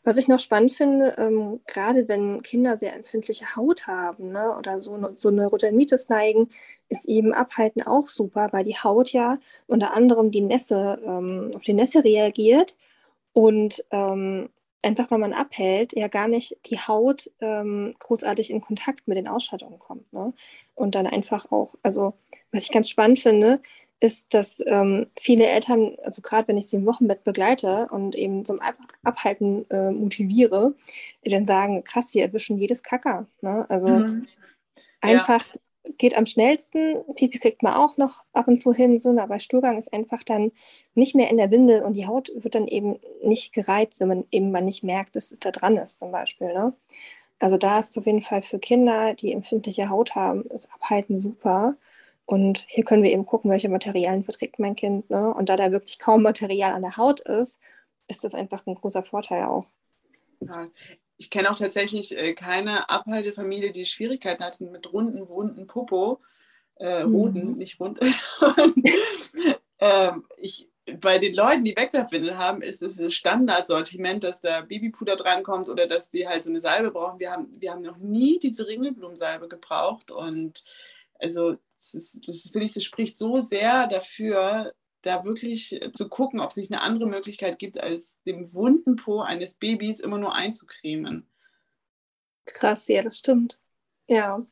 Was ich noch spannend finde, ähm, gerade wenn Kinder sehr empfindliche Haut haben ne, oder so, ne, so eine Rotamitis neigen, ist eben Abhalten auch super, weil die Haut ja unter anderem die Nässe, ähm, auf die Nässe reagiert und ähm, einfach, wenn man abhält, ja gar nicht die Haut ähm, großartig in Kontakt mit den Ausscheidungen kommt. Ne? Und dann einfach auch, also was ich ganz spannend finde, ist, dass ähm, viele Eltern, also gerade wenn ich sie im Wochenbett begleite und eben zum Ab Abhalten äh, motiviere, dann sagen, krass, wir erwischen jedes Kacker. Ne? Also mhm. einfach ja. geht am schnellsten, Pipi kriegt man auch noch ab und zu hin, so, aber Stuhlgang ist einfach dann nicht mehr in der Windel und die Haut wird dann eben nicht gereizt, wenn man eben mal nicht merkt, dass es da dran ist zum Beispiel. Ne? Also da ist auf jeden Fall für Kinder, die empfindliche Haut haben, das Abhalten super. Und hier können wir eben gucken, welche Materialien verträgt mein Kind. Ne? Und da da wirklich kaum Material an der Haut ist, ist das einfach ein großer Vorteil auch. Ja. Ich kenne auch tatsächlich äh, keine Abhaltefamilie, die Schwierigkeiten hat mit runden, wunden Popo. Äh, Roden, mhm. nicht rund. <laughs> Und, ähm, ich, bei den Leuten, die Wegwerfwindel haben, ist es das Standardsortiment, dass da Babypuder drankommt oder dass die halt so eine Salbe brauchen. Wir haben, wir haben noch nie diese Ringelblumensalbe gebraucht und also das, ist, das finde ich, das spricht so sehr dafür, da wirklich zu gucken, ob es nicht eine andere Möglichkeit gibt, als dem wunden Po eines Babys immer nur einzucremen. Krass, ja, das stimmt. Ja.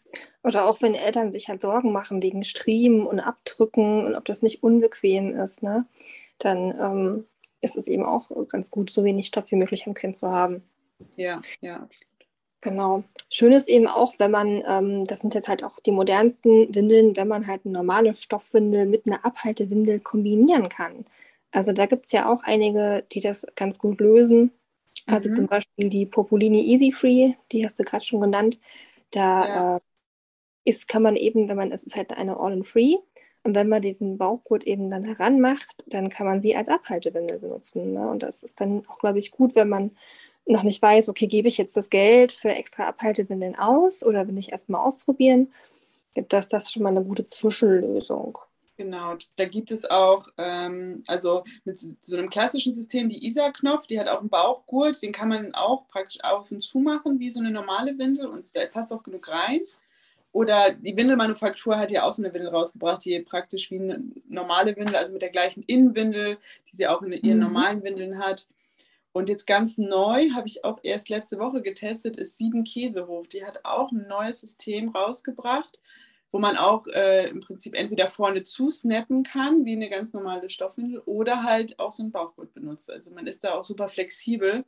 Oder auch wenn Eltern sich halt Sorgen machen wegen Striemen und Abdrücken und ob das nicht unbequem ist, ne, dann ähm, ist es eben auch ganz gut, so wenig Stoff wie möglich am Kind zu haben. Ja, ja, absolut. Genau. Schön ist eben auch, wenn man, ähm, das sind jetzt halt auch die modernsten Windeln, wenn man halt eine normale Stoffwindel mit einer Abhaltewindel kombinieren kann. Also da gibt es ja auch einige, die das ganz gut lösen. Also mhm. zum Beispiel die Popolini Easy Free, die hast du gerade schon genannt. Da ja. äh, ist, kann man eben, wenn man, es ist halt eine All-in-Free Und wenn man diesen Bauchgurt eben dann heranmacht, dann kann man sie als Abhaltewindel benutzen. Ne? Und das ist dann auch, glaube ich, gut, wenn man noch nicht weiß, okay, gebe ich jetzt das Geld für extra Abhaltewindeln aus oder will ich erst mal ausprobieren, dass das schon mal eine gute Zwischenlösung. Genau, da gibt es auch, ähm, also mit so einem klassischen System, die ISA-Knopf, die hat auch einen Bauchgurt, den kann man auch praktisch auf und zu machen, wie so eine normale Windel und da passt auch genug rein. Oder die Windelmanufaktur hat ja auch so eine Windel rausgebracht, die praktisch wie eine normale Windel, also mit der gleichen Innenwindel, die sie auch in ihren mhm. normalen Windeln hat. Und jetzt ganz neu, habe ich auch erst letzte Woche getestet, ist Sieben Käsehof. Die hat auch ein neues System rausgebracht, wo man auch äh, im Prinzip entweder vorne zusnappen kann, wie eine ganz normale Stoffwindel, oder halt auch so ein Bauchgurt benutzt. Also man ist da auch super flexibel.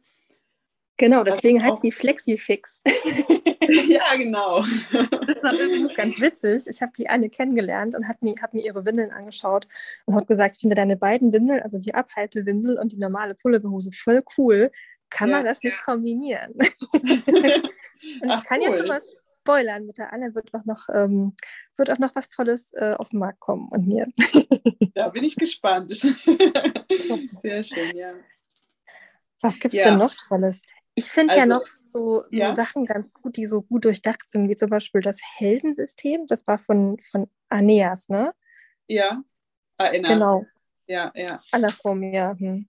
Genau, deswegen heißt die Flexifix. <laughs> <laughs> ja, genau. Das war übrigens ganz witzig. Ich habe die eine kennengelernt und habe mir, hab mir ihre Windeln angeschaut und habe gesagt, ich finde deine beiden Windeln, also die Abhaltewindel und die normale Pulloverhose, voll cool. Kann ja, man das ja. nicht kombinieren? <laughs> und ich Ach, kann cool. ja schon mal spoilern. Mit der Anne wird auch noch, ähm, wird auch noch was Tolles äh, auf den Markt kommen und mir. da bin ich gespannt. Sehr schön, ja. Was gibt es ja. denn noch Tolles? Ich finde also, ja noch so, so ja. Sachen ganz gut, die so gut durchdacht sind, wie zum Beispiel das Heldensystem. Das war von, von Aeneas, ne? Ja, Aeneas. Genau. Ja, ja. Andersrum, ja. Hm.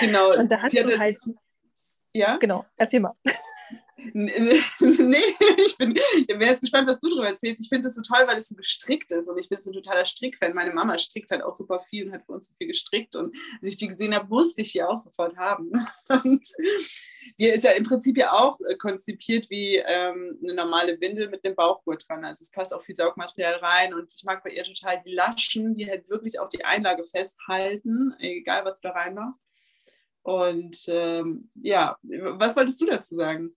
Genau. Und da hast du halt. Ja? Genau, erzähl mal. <laughs> nee, ich bin, ich jetzt gespannt, was du darüber erzählst. Ich finde es so toll, weil es so gestrickt ist und ich bin so ein totaler Strickfan. Meine Mama strickt halt auch super viel und hat für uns so viel gestrickt und als ich die gesehen habe, musste ich die auch sofort haben. <laughs> Und die ist ja im Prinzip ja auch äh, konzipiert wie ähm, eine normale Windel mit dem Bauchgurt dran. Also es passt auch viel Saugmaterial rein und ich mag bei ihr total die Laschen, die halt wirklich auch die Einlage festhalten, egal was du da reinmachst. Und ähm, ja, was wolltest du dazu sagen?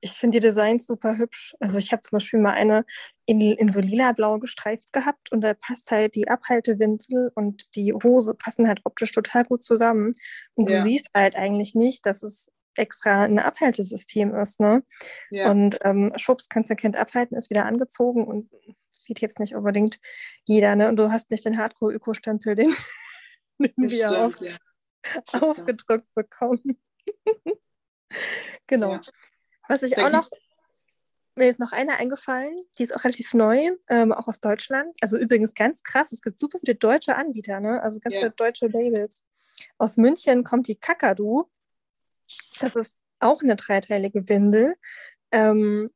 Ich finde die Designs super hübsch. Also ich habe zum Beispiel mal eine in, in so lila-blau gestreift gehabt und da passt halt die Abhaltewindel und die Hose passen halt optisch total gut zusammen. Und ja. du siehst halt eigentlich nicht, dass es extra ein Abhaltesystem ist. Ne? Ja. Und ähm, schwupps, kannst du Kind abhalten, ist wieder angezogen und sieht jetzt nicht unbedingt jeder. Ne? Und du hast nicht den Hardcore-Öko-Stempel, den, <laughs> den wir stimmt, auf, ja. aufgedrückt bekommen. <laughs> genau. Ja. Was ich auch noch, mir ist noch eine eingefallen, die ist auch relativ neu, ähm, auch aus Deutschland. Also übrigens ganz krass, es gibt super viele deutsche Anbieter, ne? also ganz yeah. viele deutsche Labels. Aus München kommt die Kakadu. Das ist auch eine dreiteilige Windel. Ähm,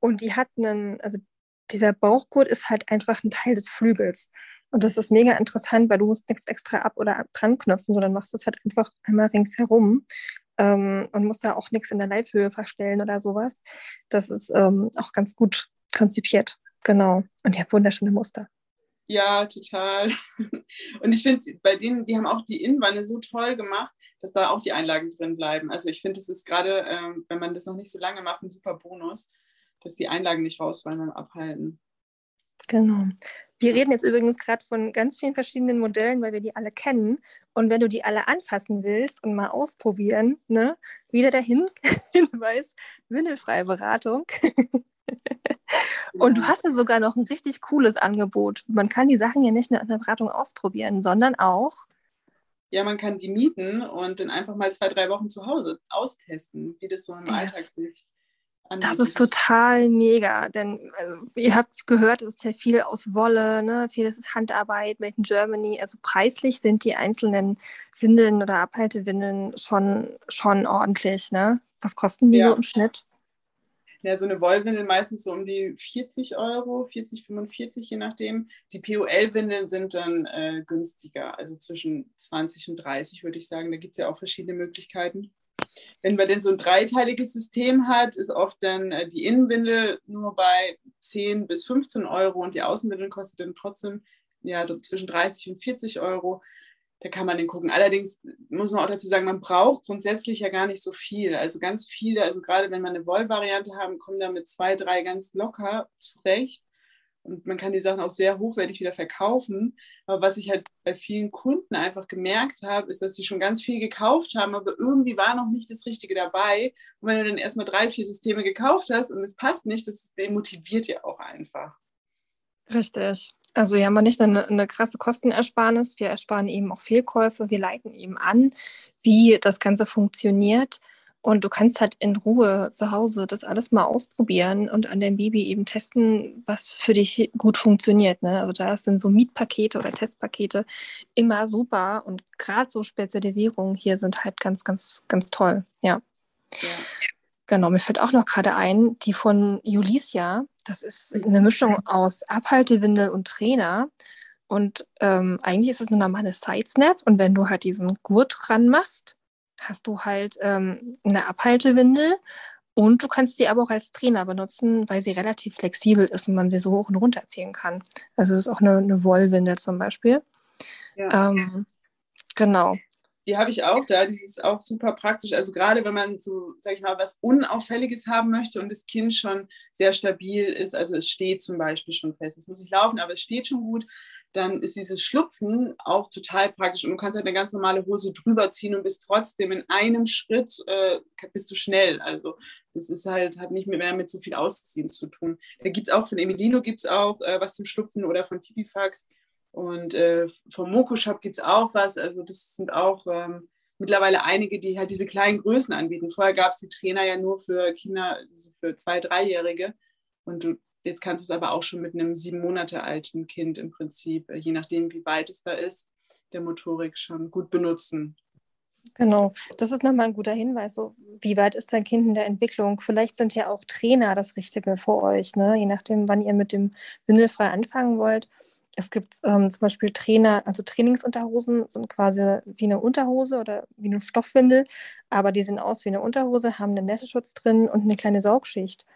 und die hat einen, also dieser Bauchgurt ist halt einfach ein Teil des Flügels. Und das ist mega interessant, weil du musst nichts extra ab- oder dran knöpfen, sondern machst das halt einfach einmal ringsherum ähm, und muss da auch nichts in der Leibhöhe verstellen oder sowas. Das ist ähm, auch ganz gut konzipiert. Genau. Und die hat wunderschöne Muster. Ja, total. <laughs> Und ich finde, bei denen, die haben auch die Innenwanne so toll gemacht, dass da auch die Einlagen drin bleiben. Also ich finde, das ist gerade, ähm, wenn man das noch nicht so lange macht, ein super Bonus, dass die Einlagen nicht rausfallen beim Abhalten. Genau. Wir reden jetzt übrigens gerade von ganz vielen verschiedenen Modellen, weil wir die alle kennen. Und wenn du die alle anfassen willst und mal ausprobieren, ne, wieder der <laughs> Hinweis, windelfreie Beratung. <laughs> und du hast ja sogar noch ein richtig cooles Angebot. Man kann die Sachen ja nicht nur in der Beratung ausprobieren, sondern auch. Ja, man kann die mieten und dann einfach mal zwei, drei Wochen zu Hause austesten, wie das so im yes. Alltag sich das ist total mega, denn also, ihr habt gehört, es ist ja viel aus Wolle, ne? vieles ist Handarbeit, Made in Germany. Also preislich sind die einzelnen Windeln oder Abhaltewindeln schon, schon ordentlich. Ne? Was kosten die ja. so im Schnitt? Ja, so eine Wollwindel meistens so um die 40 Euro, 40, 45, je nachdem. Die POL-Windeln sind dann äh, günstiger, also zwischen 20 und 30 würde ich sagen. Da gibt es ja auch verschiedene Möglichkeiten. Wenn man denn so ein dreiteiliges System hat, ist oft dann äh, die Innenwindel nur bei 10 bis 15 Euro und die Außenwindel kostet dann trotzdem ja, so zwischen 30 und 40 Euro. Da kann man den gucken. Allerdings muss man auch dazu sagen, man braucht grundsätzlich ja gar nicht so viel. Also ganz viele, also gerade wenn man eine Wollvariante haben, kommen da mit zwei, drei ganz locker zurecht und man kann die Sachen auch sehr hochwertig wieder verkaufen. Aber was ich halt bei vielen Kunden einfach gemerkt habe, ist, dass sie schon ganz viel gekauft haben, aber irgendwie war noch nicht das Richtige dabei. Und wenn du dann erstmal drei, vier Systeme gekauft hast und es passt nicht, das demotiviert ja auch einfach. Richtig. Also wir haben wir nicht eine, eine krasse Kostenersparnis, wir ersparen eben auch Fehlkäufe, wir leiten eben an, wie das Ganze funktioniert. Und du kannst halt in Ruhe zu Hause das alles mal ausprobieren und an deinem Baby eben testen, was für dich gut funktioniert. Ne? Also da sind so Mietpakete oder Testpakete immer super und gerade so Spezialisierungen hier sind halt ganz, ganz, ganz toll. Ja. ja. Genau, mir fällt auch noch gerade ein, die von Julicia, das ist eine Mischung aus Abhaltewindel und Trainer. Und ähm, eigentlich ist es eine normale Side-Snap. Und wenn du halt diesen Gurt dran machst, hast du halt ähm, eine Abhaltewindel. Und du kannst sie aber auch als Trainer benutzen, weil sie relativ flexibel ist und man sie so hoch und runter ziehen kann. Also es ist auch eine, eine Wollwindel zum Beispiel. Ja. Ähm, genau die habe ich auch da. Die ist auch super praktisch. Also gerade wenn man so, sag ich mal, was Unauffälliges haben möchte und das Kind schon sehr stabil ist, also es steht zum Beispiel schon fest, es muss nicht laufen, aber es steht schon gut, dann ist dieses Schlupfen auch total praktisch und du kannst halt eine ganz normale Hose drüber ziehen und bist trotzdem in einem Schritt äh, bist du schnell. Also das ist halt, hat nicht mehr mit so viel Ausziehen zu tun. Da gibt es auch von Emilino gibt es auch äh, was zum Schlupfen oder von Pipifax und äh, vom Moko Shop gibt es auch was. Also das sind auch ähm, mittlerweile einige, die halt diese kleinen Größen anbieten. Vorher gab es die Trainer ja nur für Kinder, also für zwei, dreijährige. Und du, jetzt kannst du es aber auch schon mit einem sieben Monate alten Kind im Prinzip, äh, je nachdem, wie weit es da ist, der Motorik schon gut benutzen. Genau, das ist nochmal ein guter Hinweis. So, wie weit ist dein Kind in der Entwicklung? Vielleicht sind ja auch Trainer das Richtige für euch, ne? je nachdem, wann ihr mit dem Windelfrei anfangen wollt. Es gibt ähm, zum Beispiel Trainer, also Trainingsunterhosen sind quasi wie eine Unterhose oder wie eine Stoffwindel, aber die sehen aus wie eine Unterhose, haben einen Nässeschutz drin und eine kleine Saugschicht.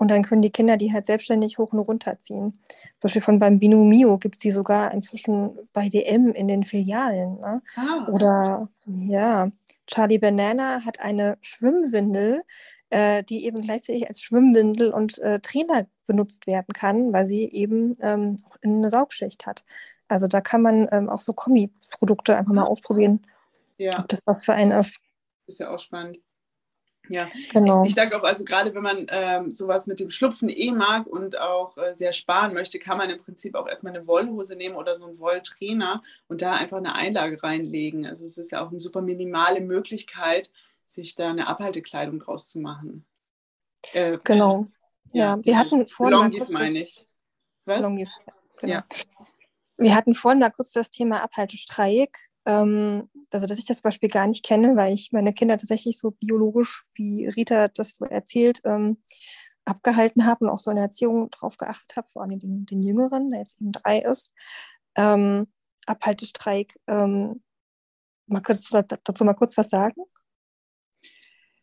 Und dann können die Kinder die halt selbstständig hoch und runter ziehen. Zum Beispiel von Bambino Mio gibt es die sogar inzwischen bei DM in den Filialen. Ne? Ah. Oder ja, Charlie Banana hat eine Schwimmwindel, äh, die eben gleichzeitig als Schwimmwindel und äh, Trainer benutzt werden kann, weil sie eben ähm, eine Saugschicht hat. Also da kann man ähm, auch so Kombi-Produkte einfach mal ausprobieren, ja. ob das was für einen ist. Ist ja auch spannend. Ja, genau. Ich sage auch, also gerade wenn man ähm, sowas mit dem Schlupfen eh mag und auch äh, sehr sparen möchte, kann man im Prinzip auch erstmal eine Wollhose nehmen oder so einen Wolltrainer und da einfach eine Einlage reinlegen. Also es ist ja auch eine super minimale Möglichkeit, sich da eine Abhaltekleidung draus zu machen. Äh, genau. Ja, ja, wir hatten vorhin. Longis meine ich. Was? Longis, genau. Ja. Wir hatten vorhin mal kurz das Thema Abhaltestreik. Ähm, also, dass ich das Beispiel gar nicht kenne, weil ich meine Kinder tatsächlich so biologisch, wie Rita das so erzählt, ähm, abgehalten habe und auch so in der Erziehung drauf geachtet habe, vor allem den, den Jüngeren, der jetzt eben drei ist. Ähm, Abhaltestreik, mal kurz, dazu mal kurz was sagen?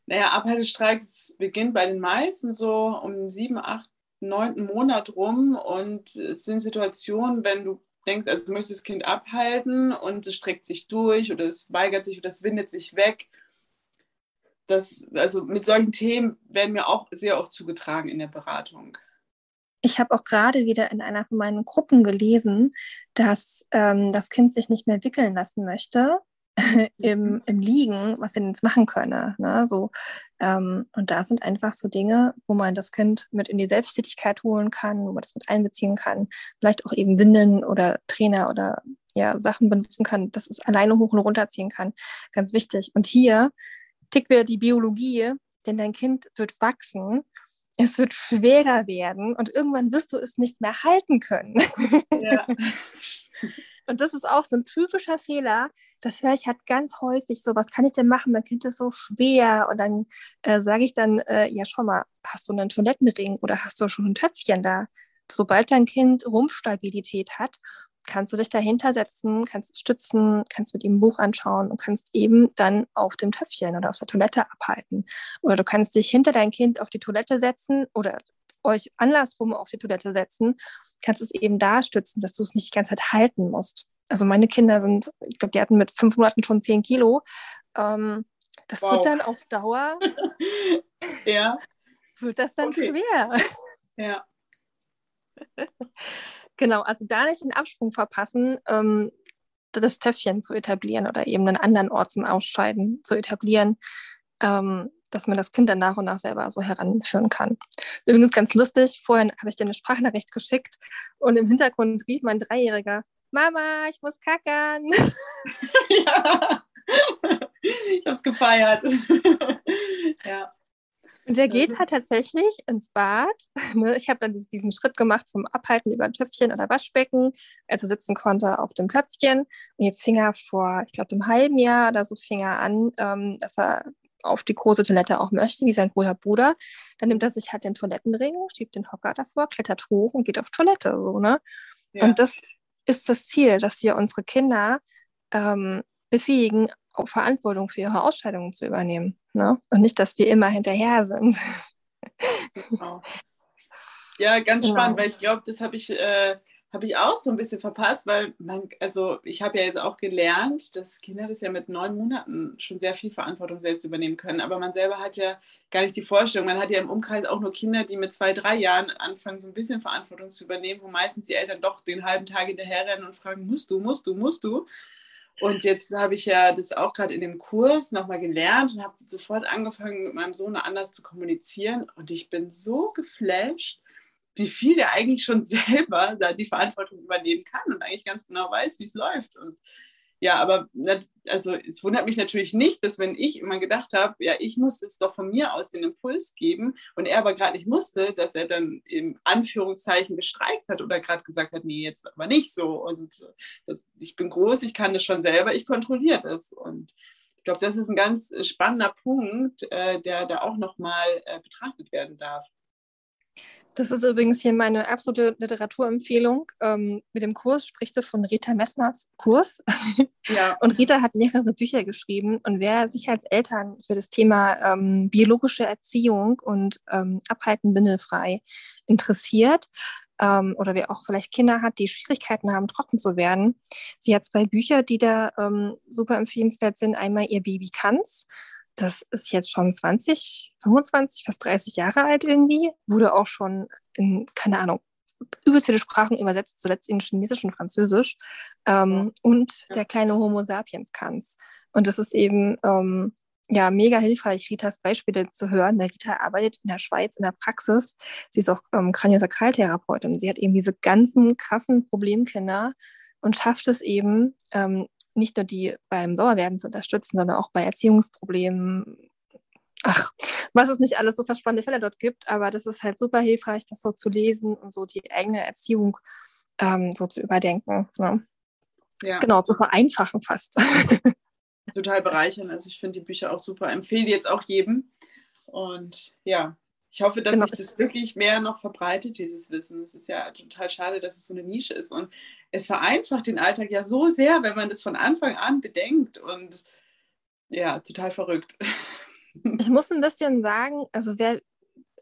Naja, Abhaltestreik beginnt bei den meisten so um sieben, acht, neunten Monat rum und es sind Situationen, wenn du denkst, also du möchtest das Kind abhalten und es streckt sich durch oder es weigert sich oder es windet sich weg. Das, also mit solchen Themen werden mir auch sehr oft zugetragen in der Beratung. Ich habe auch gerade wieder in einer von meinen Gruppen gelesen, dass ähm, das Kind sich nicht mehr wickeln lassen möchte <laughs> im, mhm. im Liegen, was sie denn jetzt machen könne. Ne? So, ähm, und da sind einfach so Dinge, wo man das Kind mit in die Selbsttätigkeit holen kann, wo man das mit einbeziehen kann, vielleicht auch eben Windeln oder Trainer oder ja, Sachen benutzen kann, dass es alleine hoch und runter ziehen kann. Ganz wichtig. Und hier tickt wieder die Biologie, denn dein Kind wird wachsen es wird schwerer werden und irgendwann wirst du es nicht mehr halten können. Ja. <laughs> Und das ist auch so ein typischer Fehler. Das höre ich halt ganz häufig so, was kann ich denn machen? Mein Kind ist so schwer. Und dann äh, sage ich dann, äh, ja, schau mal, hast du einen Toilettenring oder hast du schon ein Töpfchen da? Sobald dein Kind Rumpfstabilität hat, kannst du dich dahinter setzen, kannst stützen, kannst mit ihm ein Buch anschauen und kannst eben dann auf dem Töpfchen oder auf der Toilette abhalten. Oder du kannst dich hinter dein Kind auf die Toilette setzen oder euch andersrum auf die Toilette setzen, kannst es eben da stützen, dass du es nicht die ganze Zeit halten musst. Also meine Kinder sind, ich glaube, die hatten mit fünf Monaten schon zehn Kilo. Ähm, das wow. wird dann auf Dauer, <laughs> ja. wird das dann okay. schwer. Ja. <laughs> genau, also da nicht den Absprung verpassen, ähm, das Töpfchen zu etablieren oder eben einen anderen Ort zum Ausscheiden zu etablieren. Ähm, dass man das Kind dann nach und nach selber so heranführen kann. Übrigens ganz lustig, vorhin habe ich dir eine Sprachnachricht geschickt und im Hintergrund rief mein Dreijähriger, Mama, ich muss kackern. <laughs> ja, ich habe es gefeiert. ja. Und der geht halt tatsächlich ins Bad. Ne? Ich habe dann diesen Schritt gemacht vom Abhalten über ein Töpfchen oder Waschbecken, als er sitzen konnte auf dem Töpfchen. Und jetzt fing er vor, ich glaube, einem halben Jahr oder so fing er an, ähm, dass er auf die große Toilette auch möchte, wie sein großer Bruder. Dann nimmt er sich halt den Toilettenring, schiebt den Hocker davor, klettert hoch und geht auf Toilette. So, ne? Ja. Und das ist das Ziel, dass wir unsere Kinder ähm, befähigen, Verantwortung für ihre Ausscheidungen zu übernehmen. Ne? Und nicht, dass wir immer hinterher sind. Genau. Ja, ganz genau. spannend, weil ich glaube, das habe ich, äh, hab ich auch so ein bisschen verpasst, weil man, also ich habe ja jetzt auch gelernt, dass Kinder das ja mit neun Monaten schon sehr viel Verantwortung selbst übernehmen können. Aber man selber hat ja gar nicht die Vorstellung. Man hat ja im Umkreis auch nur Kinder, die mit zwei, drei Jahren anfangen, so ein bisschen Verantwortung zu übernehmen, wo meistens die Eltern doch den halben Tag hinterherrennen und fragen, musst du, musst du, musst du. Und jetzt habe ich ja das auch gerade in dem Kurs nochmal gelernt und habe sofort angefangen, mit meinem Sohn anders zu kommunizieren. Und ich bin so geflasht, wie viel der eigentlich schon <laughs> selber da die Verantwortung übernehmen kann und eigentlich ganz genau weiß, wie es läuft. Und ja, aber also es wundert mich natürlich nicht, dass wenn ich immer gedacht habe, ja, ich muss es doch von mir aus den Impuls geben und er aber gerade nicht musste, dass er dann im Anführungszeichen gestreikt hat oder gerade gesagt hat, nee, jetzt aber nicht so und das, ich bin groß, ich kann das schon selber, ich kontrolliere das und ich glaube, das ist ein ganz spannender Punkt, äh, der da auch nochmal äh, betrachtet werden darf. Das ist übrigens hier meine absolute Literaturempfehlung. Ähm, mit dem Kurs spricht sie von Rita Messmers Kurs. <laughs> Ja. Und Rita hat mehrere Bücher geschrieben. Und wer sich als Eltern für das Thema ähm, biologische Erziehung und ähm, Abhalten windelfrei interessiert, ähm, oder wer auch vielleicht Kinder hat, die Schwierigkeiten haben, trocken zu werden, sie hat zwei Bücher, die da ähm, super empfehlenswert sind. Einmal Ihr Baby kann's das ist jetzt schon 20, 25, fast 30 Jahre alt irgendwie, wurde auch schon in, keine Ahnung, übelst viele Sprachen übersetzt, zuletzt in Chinesisch und Französisch. Ähm, und ja. der kleine Homo sapiens kann's. Und das ist eben ähm, ja mega hilfreich, Ritas Beispiele zu hören. Der Rita arbeitet in der Schweiz in der Praxis. Sie ist auch ähm, Kraniosakraltherapeutin. Sie hat eben diese ganzen krassen Problemkinder und schafft es eben, ähm, nicht nur die beim Sauerwerden zu unterstützen, sondern auch bei Erziehungsproblemen. Ach, was es nicht alles so verspannende Fälle dort gibt, aber das ist halt super hilfreich, das so zu lesen und so die eigene Erziehung ähm, so zu überdenken. Ne? Ja. Genau, zu vereinfachen fast. <laughs> Total bereichern. Also ich finde die Bücher auch super. Empfehle jetzt auch jedem. Und ja, ich hoffe, dass genau. sich das wirklich mehr noch verbreitet, dieses Wissen. Es ist ja total schade, dass es so eine Nische ist. Und es vereinfacht den Alltag ja so sehr, wenn man das von Anfang an bedenkt. Und ja, total verrückt. <laughs> Ich muss ein bisschen sagen, also wer,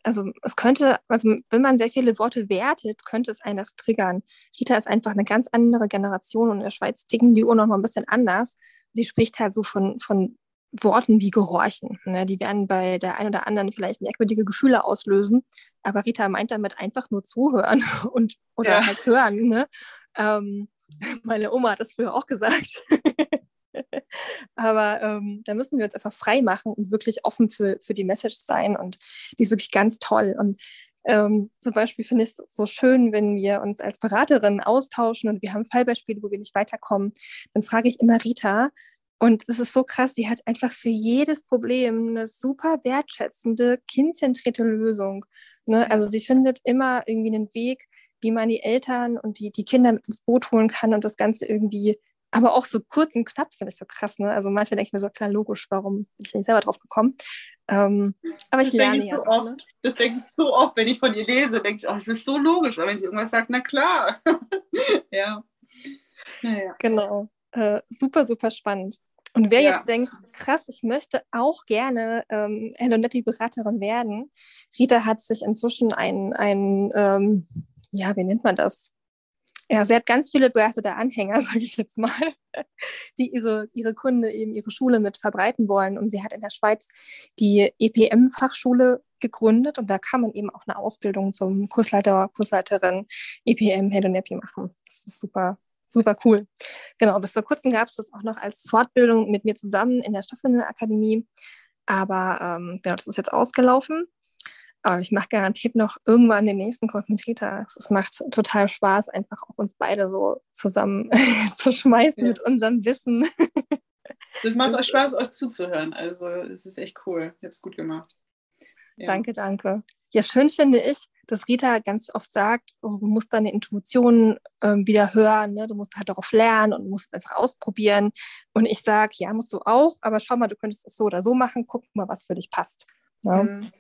also es könnte, also wenn man sehr viele Worte wertet, könnte es einen das triggern. Rita ist einfach eine ganz andere Generation und in der Schweiz ticken die Uhr noch mal ein bisschen anders. Sie spricht halt so von, von Worten wie gehorchen. Ne? Die werden bei der einen oder anderen vielleicht merkwürdige Gefühle auslösen, aber Rita meint damit einfach nur zuhören <laughs> und oder ja. halt hören. Ne? Ähm, <laughs> meine Oma hat das früher auch gesagt. <laughs> aber ähm, da müssen wir uns einfach frei machen und wirklich offen für, für die Message sein und die ist wirklich ganz toll. Und ähm, zum Beispiel finde ich es so schön, wenn wir uns als Beraterinnen austauschen und wir haben Fallbeispiele, wo wir nicht weiterkommen, dann frage ich immer Rita, und es ist so krass, sie hat einfach für jedes Problem eine super wertschätzende, kindzentrierte Lösung. Ne? Also sie findet immer irgendwie einen Weg, wie man die Eltern und die, die Kinder mit ins Boot holen kann und das Ganze irgendwie, aber auch so kurz und knapp finde ich so krass. Ne? Also manchmal denke ich mir so, klar, logisch, warum bin ich nicht selber drauf gekommen? Ähm, aber ich das lerne ich so ja. Oft. Ne? Das denke ich so oft, wenn ich von ihr lese, denke ich, oh, das ist so logisch, weil wenn sie irgendwas sagt, na klar. <laughs> ja. Naja. Genau. Äh, super, super spannend. Und wer ja. jetzt denkt, krass, ich möchte auch gerne ähm, Hello Nappy Beraterin werden, Rita hat sich inzwischen ein, ein ähm, ja, wie nennt man das? Ja, sie hat ganz viele begeisterte Anhänger, <laughs> sage ich jetzt mal, die ihre, ihre Kunde eben ihre Schule mit verbreiten wollen. Und sie hat in der Schweiz die EPM-Fachschule gegründet und da kann man eben auch eine Ausbildung zum Kursleiter, Kursleiterin EPM Hello Nappy machen. Das ist super, super cool. Genau, bis vor kurzem gab es das auch noch als Fortbildung mit mir zusammen in der Stoffwindelakademie. Aber ähm, genau, das ist jetzt ausgelaufen. Aber ich mache garantiert noch irgendwann den nächsten Kosmetika. Es macht total Spaß, einfach auch uns beide so zusammen <laughs> zu schmeißen ja. mit unserem Wissen. <laughs> Das macht euch Spaß, euch zuzuhören. Also es ist echt cool. Ich habe es gut gemacht. Ja. Danke, danke. Ja, schön finde ich, dass Rita ganz oft sagt, oh, du musst deine Intuition ähm, wieder hören, ne? du musst halt darauf lernen und musst einfach ausprobieren. Und ich sage, ja, musst du auch, aber schau mal, du könntest es so oder so machen, guck mal, was für dich passt. Ne? Mhm.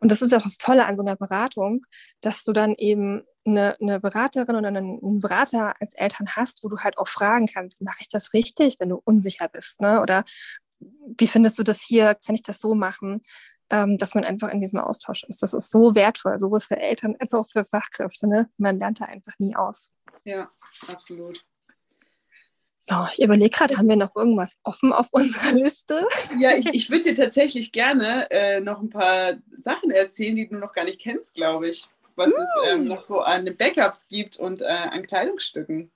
Und das ist auch das Tolle an so einer Beratung, dass du dann eben eine, eine Beraterin oder einen, einen, Berater als Eltern hast, wo du halt auch fragen kannst, mache ich das richtig, wenn du unsicher bist? Ne? Oder wie findest du das hier? Kann ich das so machen? Ähm, dass man einfach in diesem Austausch ist. Das ist so wertvoll, sowohl für Eltern als auch für Fachkräfte. Ne? Man lernt da einfach nie aus. Ja, absolut. So, ich überlege gerade, haben wir noch irgendwas offen auf <laughs> unserer Liste? Ja, ich, ich würde dir tatsächlich gerne äh, noch ein paar Sachen erzählen, die du noch gar nicht kennst, glaube ich. Was mm. es ähm, noch so an Backups gibt und äh, an Kleidungsstücken.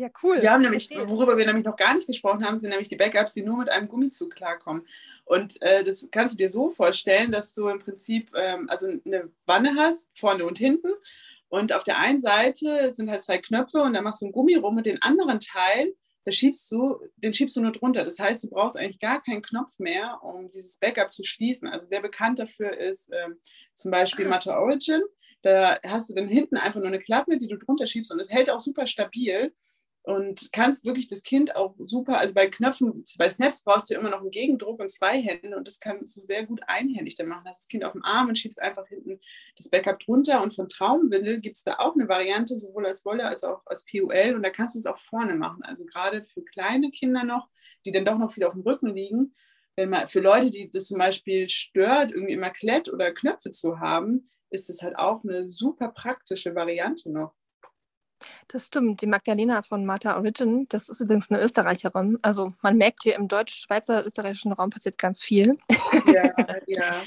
Ja, cool. Wir haben nämlich, worüber wir nämlich noch gar nicht gesprochen haben, sind nämlich die Backups, die nur mit einem Gummizug klarkommen. Und äh, das kannst du dir so vorstellen, dass du im Prinzip ähm, also eine Wanne hast, vorne und hinten. Und auf der einen Seite sind halt zwei Knöpfe und da machst du einen Gummi rum und den anderen Teil, da schiebst du, den schiebst du nur drunter. Das heißt, du brauchst eigentlich gar keinen Knopf mehr, um dieses Backup zu schließen. Also sehr bekannt dafür ist ähm, zum Beispiel ah. Mata Origin. Da hast du dann hinten einfach nur eine Klappe, die du drunter schiebst und es hält auch super stabil und kannst wirklich das Kind auch super, also bei Knöpfen, bei Snaps brauchst du immer noch einen Gegendruck und zwei Hände und das kannst du sehr gut einhändig dann machen. Hast das Kind auf dem Arm und schiebst einfach hinten das Backup drunter und von Traumwindel gibt es da auch eine Variante, sowohl als Wolle als auch als PUL und da kannst du es auch vorne machen. Also gerade für kleine Kinder noch, die dann doch noch viel auf dem Rücken liegen, wenn man, für Leute, die das zum Beispiel stört, irgendwie immer Klett oder Knöpfe zu haben, ist das halt auch eine super praktische Variante noch. Das stimmt. Die Magdalena von Martha Origin, das ist übrigens eine Österreicherin. Also man merkt hier im deutsch-schweizer, österreichischen Raum passiert ganz viel. Ja, <laughs> ja.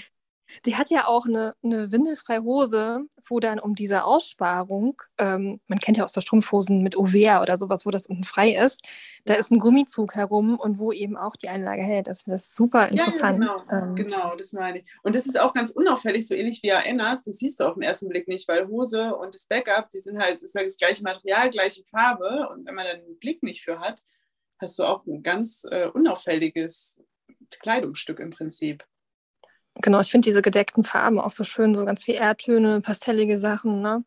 Die hat ja auch eine, eine windelfreie Hose, wo dann um diese Aussparung, ähm, man kennt ja auch so Strumpfhosen mit Ovea oder sowas, wo das unten frei ist, da ist ein Gummizug herum und wo eben auch die Einlage hält. Das ist super interessant. Ja, genau. Ähm, genau, das meine ich. Und das ist auch ganz unauffällig, so ähnlich wie Erinnerst. Das siehst du auf den ersten Blick nicht, weil Hose und das Backup, die sind halt, das, ist halt das gleiche Material, gleiche Farbe. Und wenn man dann den Blick nicht für hat, hast du auch ein ganz äh, unauffälliges Kleidungsstück im Prinzip. Genau, ich finde diese gedeckten Farben auch so schön, so ganz viel Erdtöne, pastellige Sachen, ne?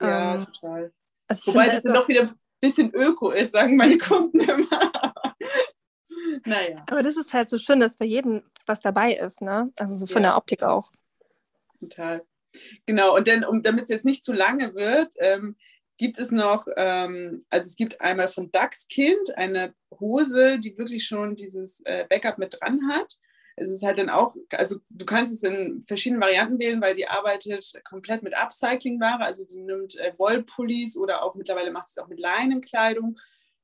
Ja, ähm, total. Also Wobei das noch wieder ein bisschen öko ist, sagen meine Kunden immer. <laughs> naja. Aber das ist halt so schön, dass bei jedem was dabei ist, ne? Also so von ja. der Optik auch. Total. Genau, und dann, um, damit es jetzt nicht zu lange wird, ähm, gibt es noch, ähm, also es gibt einmal von Dachskind eine Hose, die wirklich schon dieses äh, Backup mit dran hat es ist halt dann auch, also du kannst es in verschiedenen Varianten wählen, weil die arbeitet komplett mit Upcycling-Ware, also die nimmt äh, Wollpullis oder auch mittlerweile macht es auch mit Leinenkleidung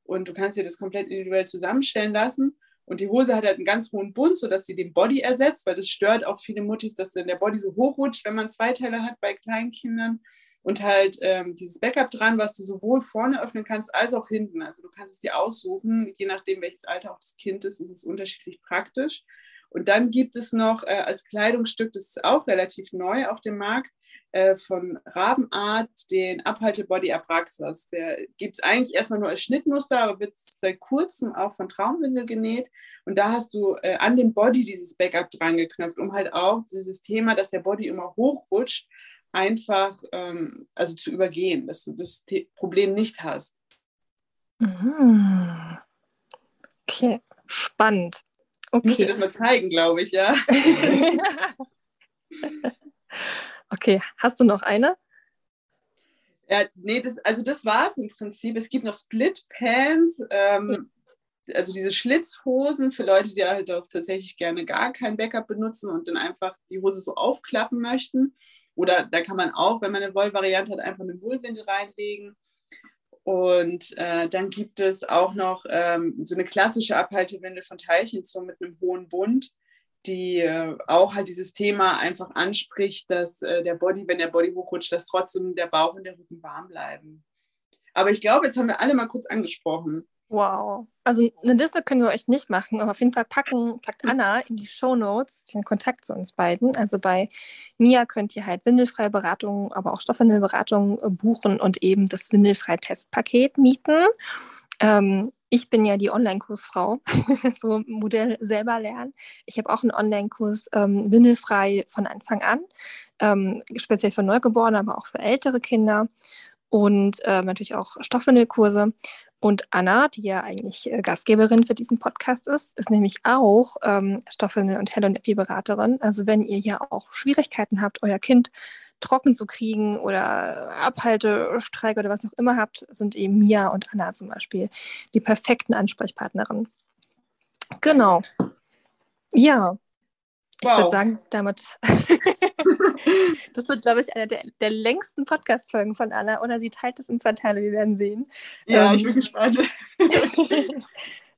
und du kannst dir das komplett individuell zusammenstellen lassen. Und die Hose hat halt einen ganz hohen Bund, sodass sie den Body ersetzt, weil das stört auch viele Muttis, dass dann der Body so hochrutscht, wenn man zwei Teile hat bei Kleinkindern. Und halt ähm, dieses Backup dran, was du sowohl vorne öffnen kannst als auch hinten. Also du kannst es dir aussuchen, je nachdem, welches Alter auch das Kind ist, ist es unterschiedlich praktisch. Und dann gibt es noch äh, als Kleidungsstück, das ist auch relativ neu auf dem Markt, äh, von Rabenart den Abhalte-Body Abraxas. Der gibt es eigentlich erstmal nur als Schnittmuster, aber wird seit kurzem auch von Traumwindel genäht. Und da hast du äh, an den Body dieses Backup dran geknöpft, um halt auch dieses Thema, dass der Body immer hochrutscht, einfach ähm, also zu übergehen, dass du das Problem nicht hast. Mhm. Okay, spannend. Okay. Muss dir das mal zeigen, glaube ich, ja. <laughs> okay, hast du noch eine? Ja, nee, das, also das war es im Prinzip. Es gibt noch Split Pants, ähm, also diese Schlitzhosen für Leute, die halt auch tatsächlich gerne gar kein Backup benutzen und dann einfach die Hose so aufklappen möchten. Oder da kann man auch, wenn man eine Wollvariante hat, einfach eine Wollwinde reinlegen. Und äh, dann gibt es auch noch ähm, so eine klassische Abhaltewinde von Teilchen, so mit einem hohen Bund, die äh, auch halt dieses Thema einfach anspricht, dass äh, der Body, wenn der Body hochrutscht, dass trotzdem der Bauch und der Rücken warm bleiben. Aber ich glaube, jetzt haben wir alle mal kurz angesprochen. Wow. Also eine Liste können wir euch nicht machen, aber auf jeden Fall packen, packt Anna in die Show Notes den Kontakt zu uns beiden. Also bei Mia könnt ihr halt windelfreie Beratungen, aber auch Stoffwindelberatungen äh, buchen und eben das windelfrei Testpaket mieten. Ähm, ich bin ja die Online-Kursfrau, <laughs> so Modell selber lernen. Ich habe auch einen Online-Kurs ähm, windelfrei von Anfang an, ähm, speziell für Neugeborene, aber auch für ältere Kinder und äh, natürlich auch Stoffwindelkurse. Und Anna, die ja eigentlich äh, Gastgeberin für diesen Podcast ist, ist nämlich auch ähm, Stoffwindel- und Hell- und Epi-Beraterin. Also wenn ihr ja auch Schwierigkeiten habt, euer Kind trocken zu kriegen oder Abhaltestreik oder was auch immer habt, sind eben Mia und Anna zum Beispiel die perfekten Ansprechpartnerinnen. Genau. Ja. Ich wow. würde sagen, damit. <laughs> das wird, glaube ich, einer der, der längsten Podcast-Folgen von Anna. Oder sie teilt es in zwei Teile, wir werden sehen. Ja, ähm, ich bin gespannt. <laughs>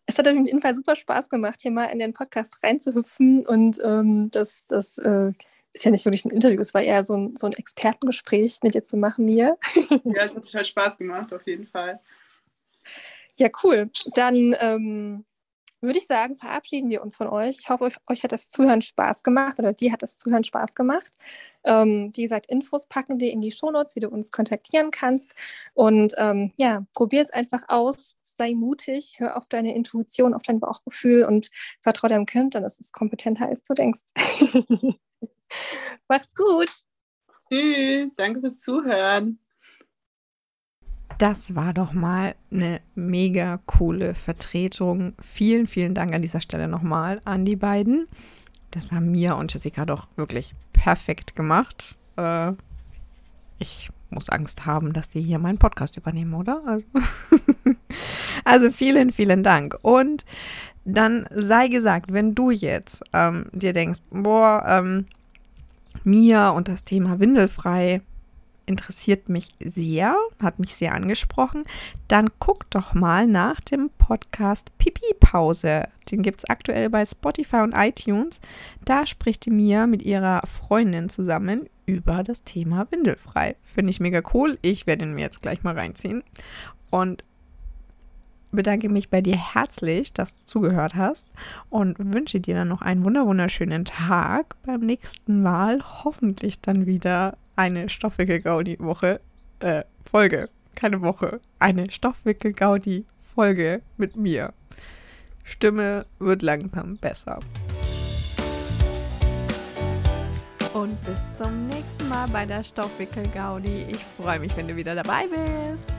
es hat auf jeden Fall super Spaß gemacht, hier mal in den Podcast reinzuhüpfen und ähm, das, das äh, ist ja nicht wirklich ein Interview, es war eher so ein, so ein Expertengespräch mit dir zu machen, Mia. ja, es hat total Spaß gemacht, auf jeden Fall. Ja, cool. Dann ähm, würde ich sagen, verabschieden wir uns von euch. Ich hoffe, euch, euch, hat das Zuhören Spaß gemacht oder dir hat das Zuhören Spaß gemacht. Ähm, wie gesagt, Infos packen wir in die Shownotes, wie du uns kontaktieren kannst. Und ähm, ja, probier es einfach aus, sei mutig, hör auf deine Intuition, auf dein Bauchgefühl und vertraue deinem Kind, dann ist es kompetenter, als du denkst. <laughs> Macht's gut. Tschüss, danke fürs Zuhören. Das war doch mal eine mega coole Vertretung. Vielen, vielen Dank an dieser Stelle nochmal an die beiden. Das haben Mia und Jessica doch wirklich perfekt gemacht. Äh, ich muss Angst haben, dass die hier meinen Podcast übernehmen, oder? Also, <laughs> also vielen, vielen Dank. Und dann sei gesagt, wenn du jetzt ähm, dir denkst, boah, ähm, Mia und das Thema Windelfrei interessiert mich sehr, hat mich sehr angesprochen, dann guck doch mal nach dem Podcast Pipi Pause. Den gibt es aktuell bei Spotify und iTunes. Da spricht die Mia mit ihrer Freundin zusammen über das Thema Windelfrei. Finde ich mega cool. Ich werde ihn mir jetzt gleich mal reinziehen. Und bedanke mich bei dir herzlich, dass du zugehört hast und wünsche dir dann noch einen wunderschönen Tag. Beim nächsten Mal hoffentlich dann wieder eine Stoffwickel-Gaudi-Woche, äh, Folge, keine Woche, eine Stoffwickel-Gaudi-Folge mit mir. Stimme wird langsam besser. Und bis zum nächsten Mal bei der Stoffwickel-Gaudi. Ich freue mich, wenn du wieder dabei bist.